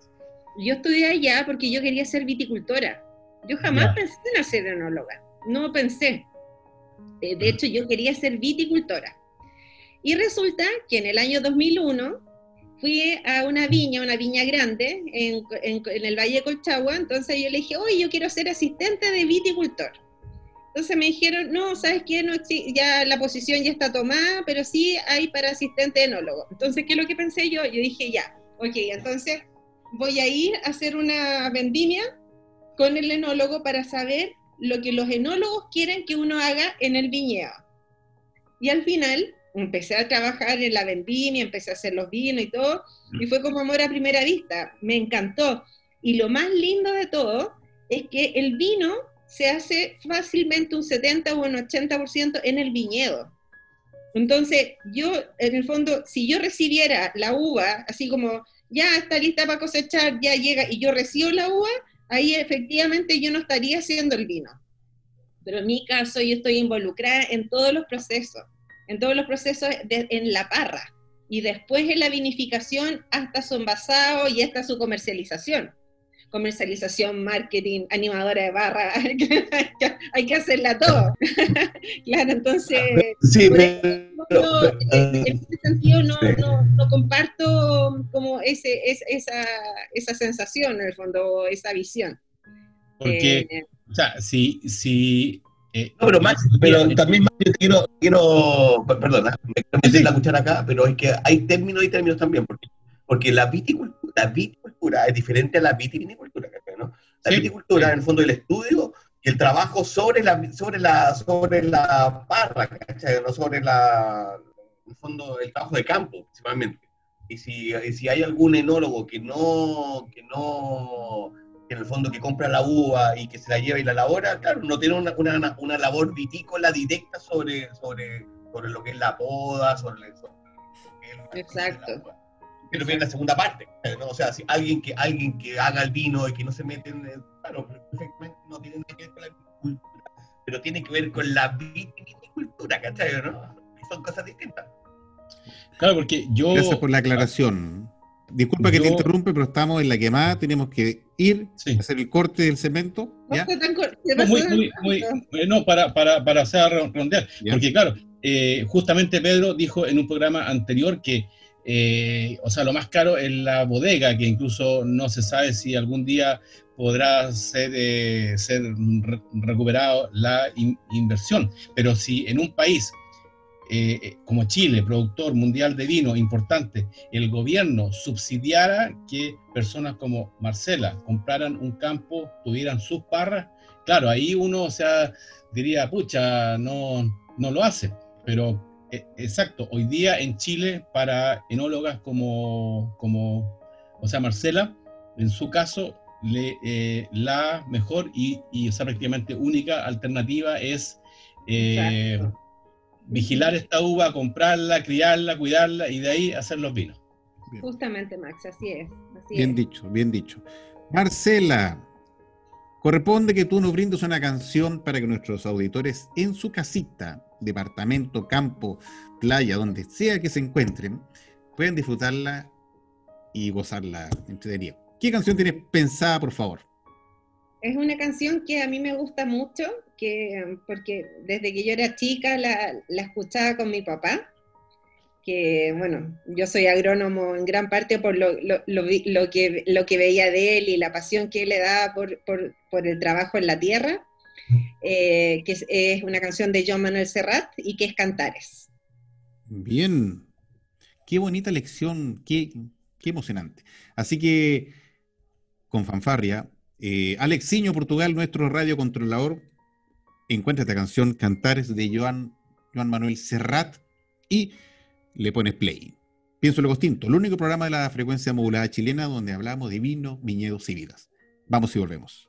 Yo estudié allá porque yo quería ser viticultora. Yo jamás pensé en ser enóloga. No pensé. Eh, de hecho, yo quería ser viticultora. Y resulta que en el año 2001 fui a una viña, una viña grande, en, el Valle de Colchagua, entonces yo le dije, oye, yo quiero ser asistente de viticultor. Entonces me dijeron, no, ¿sabes qué? No, ya la posición ya está tomada, pero sí hay para asistente enólogo. Entonces, ¿qué es lo que pensé yo? Yo dije, ya, ok, entonces voy a ir a hacer una vendimia con el enólogo para saber lo que los enólogos quieren que uno haga en el viñedo. Y al final empecé a trabajar en la vendimia, empecé a hacer los vinos y todo, y fue como amor a primera vista, me encantó. Y lo más lindo de todo es que el vino se hace fácilmente un 70 o un 80% en el viñedo. Entonces, yo, en el fondo, si yo recibiera la uva, así como, ya está lista para cosechar, ya llega, y yo recibo la uva, ahí efectivamente yo no estaría haciendo el vino. Pero en mi caso yo estoy involucrada en todos los procesos, en todos los procesos en la parra y después en la vinificación hasta su envasado y hasta su comercialización. Comercialización, marketing, animadora de barra, hay que hacerla todo. claro, entonces, sí, en ese sentido no, no, no, comparto como ese, esa, esa sensación, en el fondo, esa visión. Porque, eh, o sea, si... si eh, no, pero, Max, pero también yo quiero, quiero, perdona, me quiero meter la cuchara acá, pero es que hay términos y términos también, porque, porque la, viticultura, la viticultura es diferente a la vitivinicultura, ¿no? La viticultura, en el fondo, del estudio el trabajo sobre la, sobre la, sobre la parra, no sobre la, en el fondo, el trabajo de campo, principalmente. Y si, si hay algún enólogo que no, que no, en el fondo que compra la uva y que se la lleva y la elabora, claro, no tiene una, una, una labor vitícola directa sobre, sobre, sobre lo que es la poda, sobre, sobre Exacto pero viene la segunda parte. ¿no? O sea, si alguien que, alguien que haga el vino y que no se mete en. Claro, perfectamente no tiene que ver con la cultura, pero tiene que ver con la viticultura, ¿cachai? ¿no? son cosas distintas. Claro, porque yo. Gracias por la aclaración. Disculpa que te interrumpe, pero estamos en la quemada, tenemos que ir a hacer el corte del cemento. ¿ya? No, muy, muy, muy, no, para, para, para hacer rondear. Porque claro, eh, justamente Pedro dijo en un programa anterior que eh, o sea, lo más caro es la bodega, que incluso no se sabe si algún día podrá ser, eh, ser recuperado la inversión. Pero si en un país eh, como Chile, productor mundial de vino importante, el gobierno subsidiara que personas como Marcela compraran un campo, tuvieran sus parras, claro, ahí uno, o sea, diría, pucha, no, no lo hace. Pero e, exacto, hoy día en Chile para enólogas como, como o sea, Marcela, en su caso, eh, la mejor y, y prácticamente única alternativa es eh, vigilar esta uva, comprarla, criarla, cuidarla y de ahí hacer los vinos. Justamente, Max, así es. bien dicho, bien dicho. Marcela, corresponde que tú nos brindes una canción para que nuestros auditores en su casita, departamento, campo, playa, donde sea que se encuentren, puedan disfrutarla y gozarla entretenida. ¿Qué canción tienes pensada, por favor? Es una canción que a mí me gusta mucho, que, porque desde que yo era chica la, la escuchaba con mi papá que, bueno, yo soy agrónomo en gran parte por lo, lo, lo, que, lo que veía de él y la pasión que él le daba por, por, por el trabajo en la tierra, eh, que es, es, una canción de John Manuel Serrat y que es Cantares. Bien, qué bonita lección, qué, qué emocionante. Así que, con fanfarria, eh, Alexiño Portugal, nuestro radiocontrolador, encuentra esta canción Cantares de Joan, Manuel Serrat y le pones play. Pienso lo distinto, el único programa de la frecuencia modulada chilena donde hablamos de vino, viñedos y vidas. Vamos y volvemos.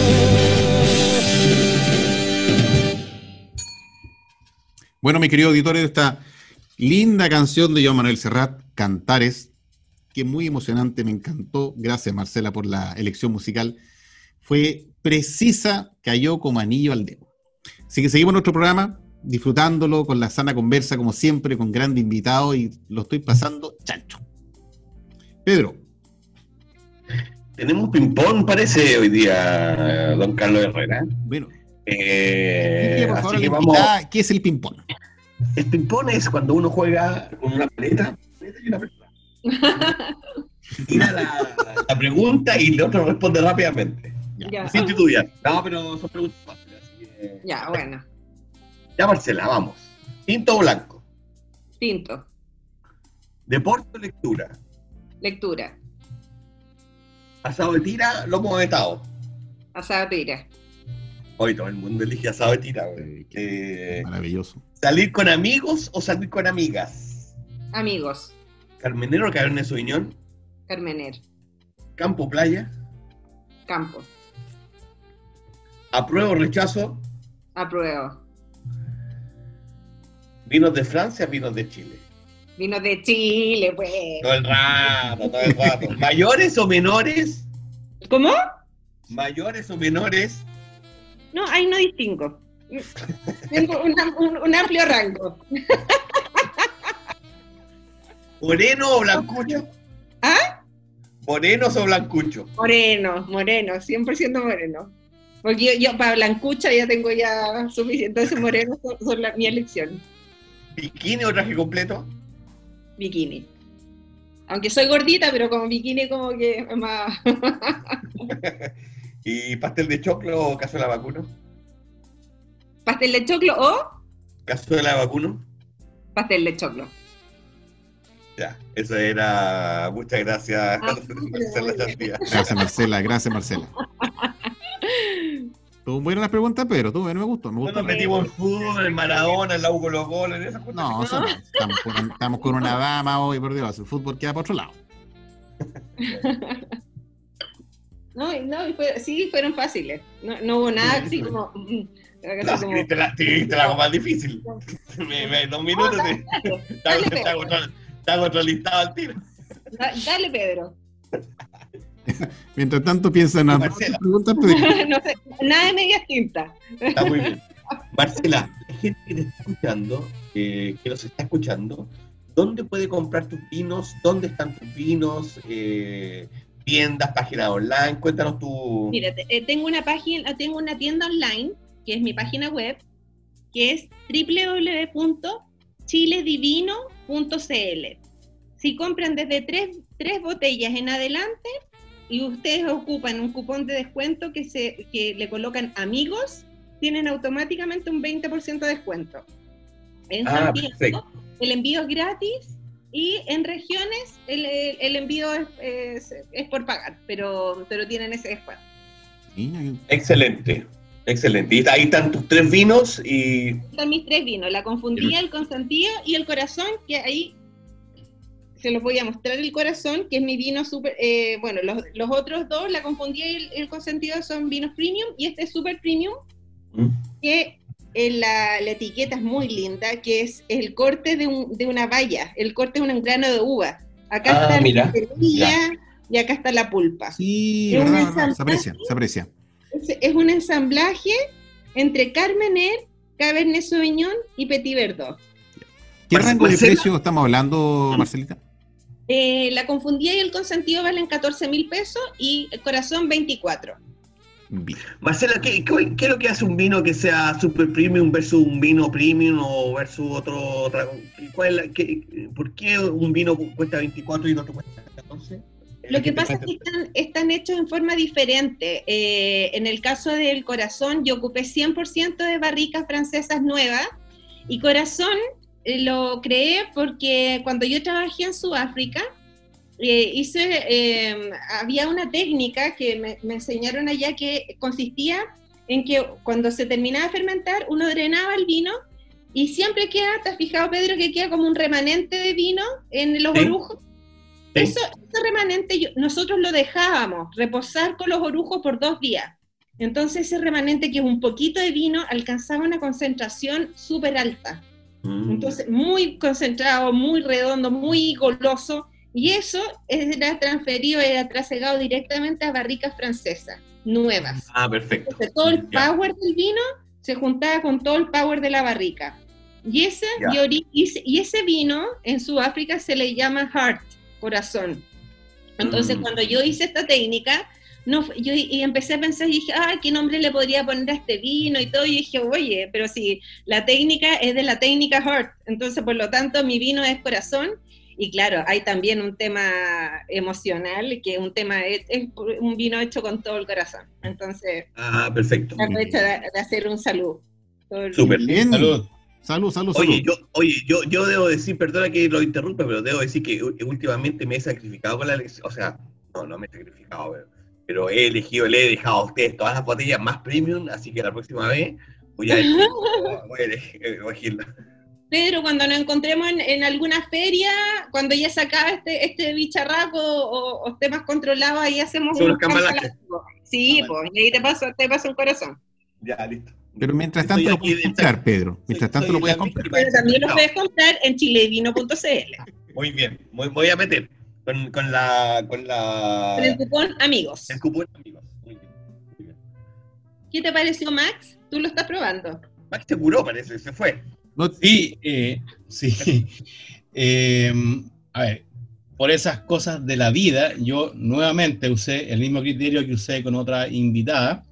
Bueno, mi querido auditor, esta linda canción de Joan Manuel Serrat, Cantares, que muy emocionante, me encantó. Gracias, Marcela, por la elección musical. Fue precisa, cayó como anillo al dedo. Así que seguimos nuestro programa, disfrutándolo con la sana conversa, como siempre, con grandes invitados y lo estoy pasando chancho. Pedro. Tenemos ping-pong, parece, hoy día, don Carlos Herrera. Bueno, eh, así que vamos... ¿Qué es el ping-pong? El ping-pong es cuando uno juega con una paleta y una persona. Tira la, la, pregunta y el otro responde rápidamente. Ya. Sin titubear. No, pero son preguntas fáciles. Así que... Ya, bueno. Ya, Marcela, vamos. ¿Tinto o blanco? Tinto. ¿Deporte o lectura? Lectura. ¿Asado de tira, lomo vetado? Asado tira. Hoy todo el mundo elige asado de tira, güey. Eh, Maravilloso. ¿Salir con amigos o salir con amigas? Amigos. ¿Carmenero o Cabernet Sauvignon? Carmener. ¿Campo playa? Campo. ¿Apruebo o rechazo? Apruebo. ¿Vinos de Francia vinos de Chile? Vino de Chile, pues. Todo el rato, todo el rato. ¿Mayores o menores? ¿Cómo? ¿Mayores o menores? No, ahí no distingo. Tengo un, un amplio rango. ¿Moreno o blancucho? ¿Ah? ¿Morenos o blancucho? Moreno, moreno, 100% moreno. Porque yo, yo para blancucha ya tengo ya suficiente. Entonces morenos son, son la- mi elección. ¿Bikini o traje completo? Bikini. Aunque soy gordita, pero como bikini como que más... ¿Y pastel de choclo o cazuela de vacuno? pastel de choclo o ¿Cazuela de vacuno? pastel de choclo. Ya, eso era. Muchas gracias, Ah, Marcela. Chantía. Gracias, Marcela. Gracias, Marcela. Estuvo buena la pregunta, pero tú, me gustó. Me No gustó. nos metimos en fútbol, en Maradona, en la Hugo los goles, en esas cosas. No, eso no. Estamos con, estamos con una dama hoy, por Dios. El fútbol queda para otro lado. No, y- no y fue- sí, fueron fáciles. No, no hubo nada así como... mm, así No, como- te la, te, te la hago más difícil. Me, me- dos minutos te, te hago- te hago otro- te hago otro listado al tiro. Da- Dale, Pedro. Mientras tanto, piensa en las Marcela. preguntas, pero no sé, nada de medias tintas. Está muy bien. Marcela, la gente que te está escuchando, eh, que nos está escuchando, ¿dónde puede comprar tus vinos? ¿Dónde están tus vinos? Eh, tiendas, páginas online. Cuéntanos tu. Mira, eh, tengo una página, tengo una tienda online, que es mi página web, que es www.chiledivino.cl. Si compran desde tres, tres botellas en adelante y ustedes ocupan un cupón de descuento que, se, que le colocan amigos, tienen automáticamente un 20% de descuento. En Ah, Santiago, perfecto. el envío es gratis y en regiones el, el- el envío es, es- es por pagar, pero, pero tienen ese descuento. Excelente, excelente. Y ahí están tus tres vinos y Están mis tres vinos, la confundida, el consentido y el corazón, que ahí se los voy a mostrar el corazón, que es mi vino súper, eh, bueno, los, los otros dos, la confundida y el, el consentido son vinos premium, y este es super premium, ¿Mm? que la, la etiqueta es muy linda, que es el corte de, un- de una valla, el corte de un grano de uva. Acá Ah, está mira, la semilla y acá está la pulpa. Sí, Es Se aprecia, se aprecia. Es, es un ensamblaje entre Carmener, Cabernet Sauvignon y Petit Verdot. ¿Qué rango de precio estamos hablando, Marcelita? Eh, la confundida y el consentido valen 14 mil pesos y el corazón 24. Marcela, ¿qué, qué, qué es lo que hace un vino que sea super premium versus un vino premium o versus otro? Otra, ¿cuál es la- qué- ¿Por qué un vino cuesta 24 y el otro cuesta 14? Lo que pasa es que están, están hechos en forma diferente. Eh, en el caso del corazón, yo ocupé 100% de barricas francesas nuevas y corazón eh, lo creé porque cuando yo trabajé en Sudáfrica, eh, hice, eh, había una técnica que me, me enseñaron allá que consistía en que cuando se terminaba de fermentar, uno drenaba el vino y siempre queda, ¿te has fijado, Pedro, que queda como un remanente de vino en los Sí. orujos? Sí. Eso, ese remanente yo- nosotros lo dejábamos reposar con los orujos por dos días. Entonces ese remanente que es un poquito de vino alcanzaba una concentración súper alta. Mm. Entonces muy concentrado, muy redondo, muy goloso. Y eso era transferido, era trasegado directamente a barricas francesas, nuevas. Ah, perfecto. Entonces, todo el power del vino se juntaba con todo el power de la barrica. Y ese, y ese- vino en Sudáfrica se le llama heart, corazón. Entonces, Mm. cuando yo hice esta técnica, no, yo y empecé a pensar y dije, ah, ¿qué nombre le podría poner a este vino? Y todo, y dije, oye, pero si la técnica es de la técnica heart, entonces por lo tanto mi vino es corazón. Y claro, hay también un tema emocional, que un tema es, es un vino hecho con todo el corazón. Entonces, Ah, perfecto. aprovecho de, de hacer un saludo. Súper. Bien. Salud. Salud, salud, salud. Oye, yo, oye yo, yo debo decir, perdona que lo interrumpa, pero debo decir que últimamente me he sacrificado con la elección. O sea, no, no me he sacrificado, pero, pero he elegido, le he dejado a ustedes todas las botellas más premium, así que la próxima vez voy a elegir, voy a elegir- elegirla. Pedro, cuando nos encontremos en, en alguna feria, cuando ya se este, este bicharraco o, o esté más controlado, ahí hacemos Son un los cambalaches. cambalache. Sí, pues, y ahí te paso, te paso un corazón. Ya, listo. Pero mientras tanto lo puedes de- comprar, Pedro. Mientras soy- tanto soy lo puedes comprar. Pero también lo puedes comprar en chilevino.cl Muy bien, muy- voy a meter con, con la con la con el cupón amigos. el cupón amigos. Muy bien, muy bien. ¿Qué te pareció, Max? Tú lo estás probando. Max te curó, parece, se fue. No- Sí, eh, sí. Eh, a ver, por esas cosas de la vida, yo nuevamente usé el mismo criterio que usé con otra invitada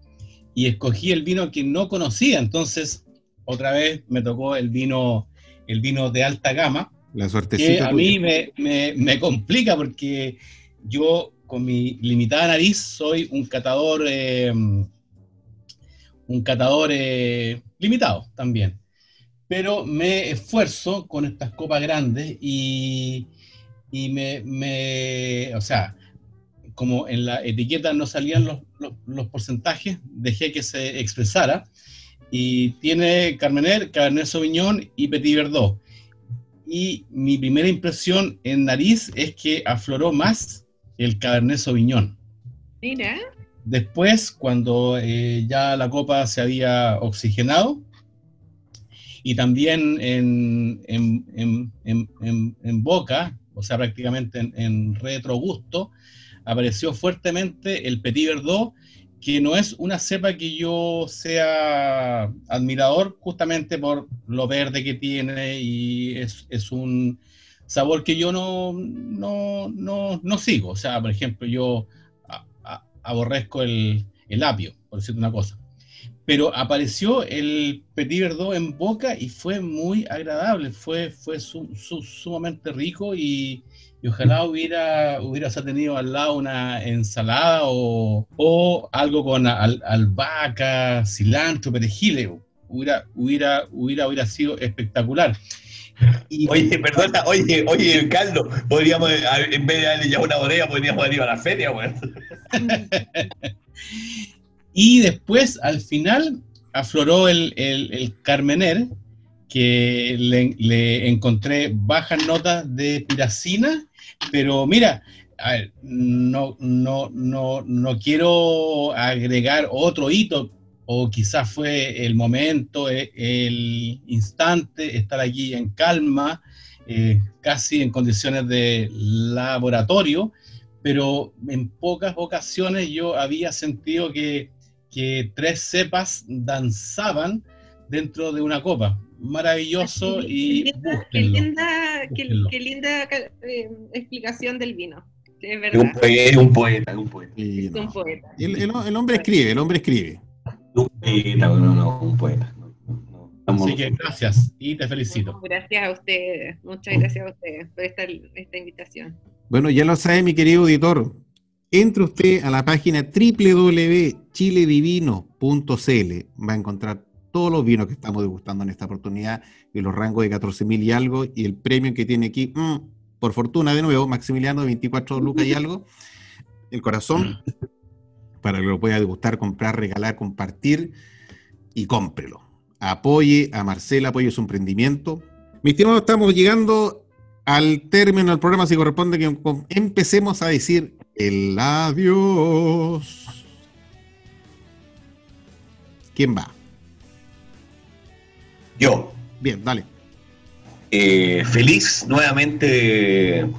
y escogí el vino que no conocía. Entonces, otra vez me tocó el vino, el vino de alta gama, La que a mí me, me- me complica porque yo con mi limitada nariz soy un catador, eh, un catador eh, limitado también. Pero me esfuerzo con estas copas grandes y, y me, me- o sea, como en la etiqueta no salían los, los- los porcentajes, dejé que se expresara. Y tiene Carmener, Cabernet Sauvignon y Petit Verdot y mi primera impresión en nariz es que afloró más el Cabernet Sauvignon. Mira. Después, cuando eh, ya la copa se había oxigenado, y también en, en- en- en- boca, o sea, prácticamente en, retrogusto, apareció fuertemente el Petit Verdot, que no es una cepa que yo sea admirador justamente por lo verde que tiene y es, es un sabor que yo no, no, no, no sigo. O sea, por ejemplo, yo aborrezco el, el apio, por decirte una cosa. Pero apareció el Petit Verdot en boca y fue muy agradable, fue, fue su- su- sumamente rico y, y ojalá hubiera, hubiera tenido al lado una ensalada o, o algo con al- albahaca, cilantro, perejil. Hubiera, hubiera, hubiera, hubiera sido espectacular. Y- Oye, perdona, oye, oye, Caldo, podríamos, en vez de darle ya una bodega, podríamos haber ido a la feria, weón. Y después, al final, afloró el, el, Carmener, que le, encontré bajas notas de piracina, pero mira, no, no, no, no quiero agregar otro hito, o quizás fue el momento, eh, el instante, estar aquí en calma, eh, casi en condiciones de laboratorio, pero en pocas ocasiones yo había sentido que, que tres cepas danzaban dentro de una copa. Maravilloso y Qué linda, qué búsquenlo. linda, qué- búsquenlo. qué linda eh, explicación del vino. Es verdad. un poeta, es un poeta, un poeta. Es no. un poeta. El, el- el hombre escribe, el hombre escribe. Un poeta, no, no, un poeta. No, no, Así que gracias y te felicito. Gracias a ustedes, muchas gracias a ustedes por esta, esta invitación. Bueno, ya lo sabe mi querido auditor. Entre usted a la página www.chiledivino.cl. Va a encontrar todos los vinos que estamos degustando en esta oportunidad y los rangos de 14 mil y algo y el premio que tiene aquí, mm, por fortuna de nuevo, Maximiliano de 24 lucas y algo, el corazón, para que lo pueda degustar, comprar, regalar, compartir y cómprelo. Apoye a Marcela, apoye su emprendimiento. Mis estimados, estamos llegando al término del programa, si corresponde que empecemos a decir el adiós. ¿Quién va? Yo, Bien, dale. eh, feliz nuevamente de,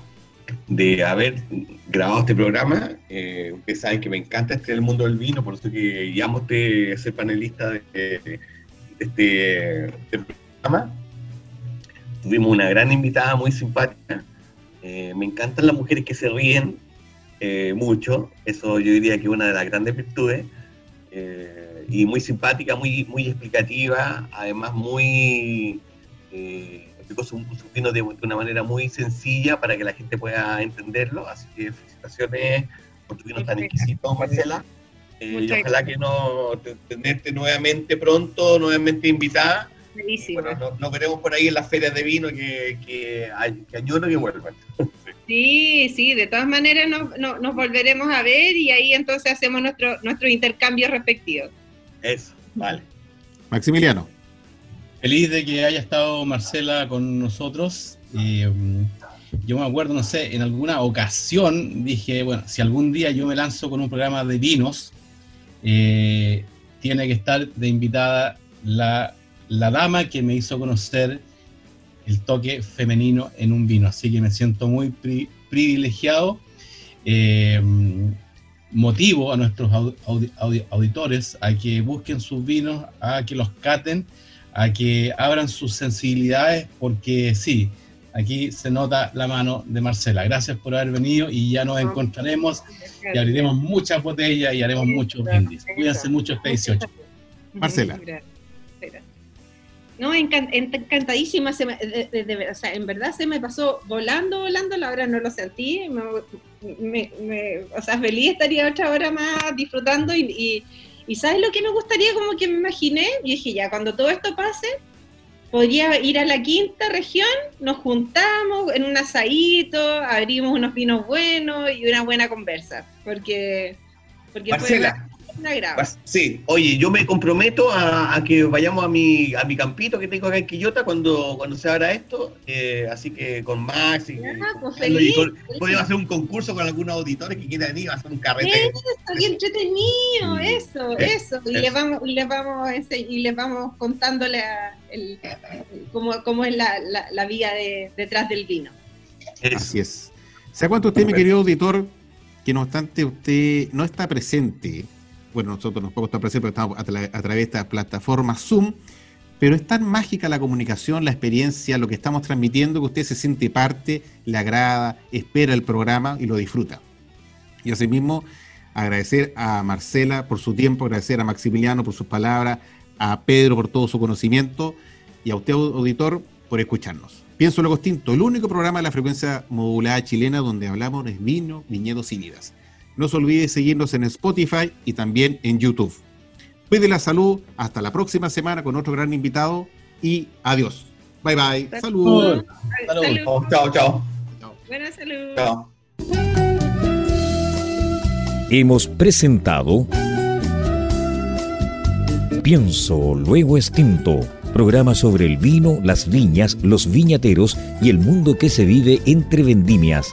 de haber grabado este programa. Eh, ustedes saben que me encanta este el mundo del vino, por eso que llamo a usted a ser panelista de, de este, de este programa. Tuvimos una gran invitada muy simpática. Eh, me encantan las mujeres que se ríen eh, mucho. Eso yo diría que es una de las grandes virtudes. Eh, y muy simpática, muy, muy explicativa, además muy... Eh, explicó su, su vino de, de una manera muy sencilla para que la gente pueda entenderlo. Así que felicitaciones por tu vino tan exquisito, Marcela. Eh, ojalá que no tenerte nuevamente pronto, nuevamente invitada. Bueno, nos, veremos por ahí en las ferias de vino que, que, que añoro que vuelvan. Sí, sí, de todas maneras nos, volveremos a ver y ahí entonces hacemos nuestro, nuestro intercambio respectivo. Eso, vale. Maximiliano. Feliz de que haya estado Marcela con nosotros. Eh, yo me acuerdo, no sé, en alguna ocasión dije, bueno, si algún día yo me lanzo con un programa de vinos, eh, tiene que estar de invitada la, la dama que me hizo conocer el toque femenino en un vino. Así que me siento muy privilegiado. Eh, motivo a nuestros auditores a que busquen sus vinos, a que los caten, a que abran sus sensibilidades, porque sí, aquí se nota la mano de Marcela. Gracias por haber venido y ya nos encontraremos y abriremos muchas botellas y haremos muchos brindis. Cuídense mucho este 18. Marcela. No, encantadísima. o sea, en verdad se me pasó volando, volando. La hora no lo sentí. Me, o sea, feliz estaría otra hora más disfrutando. Y, y, ¿sabes lo que me gustaría? Como que me imaginé. Y dije, ya, cuando todo esto pase, podría ir a la quinta región, nos juntamos en un asadito, abrimos unos vinos buenos y una buena conversa. Porque, porque Marcela, Sí, oye, yo me comprometo a, que vayamos a mi, a mi campito que tengo acá en Quillota cuando, cuando se abra esto. Eh, así que con Max y, pues podemos hacer un concurso con algunos auditores que quieran venir, hacer un carrete. Eso, qué entretenido, eso, eso. Y les vamos, y les vamos, y les vamos contándole el, cómo, es la, la, vida de, detrás del vino. Así es. ¿Se cuánto usted, mi querido auditor, que no obstante usted no está presente bueno, nosotros nos podemos estar presentes porque estamos a, través de esta plataforma Zoom, pero es tan mágica la comunicación, la experiencia, lo que estamos transmitiendo, que usted se siente parte, le agrada, espera el programa y lo disfruta. Y asimismo, agradecer a Marcela por su tiempo, agradecer a Maximiliano por sus palabras, a Pedro por todo su conocimiento y a usted, auditor, por escucharnos. Pienso lo distinto, el único programa de la frecuencia modulada chilena donde hablamos de vino, viñedos y vidas. No se olvide seguirnos en Spotify y también en YouTube. Cuide la salud. Hasta la próxima semana con otro gran invitado y adiós. Bye bye. Salud. Salud. Chao, chao. Buena salud. Chao. Hemos presentado Pienso, luego extinto. Programa sobre el vino, las viñas, los viñateros y el mundo que se vive entre vendimias.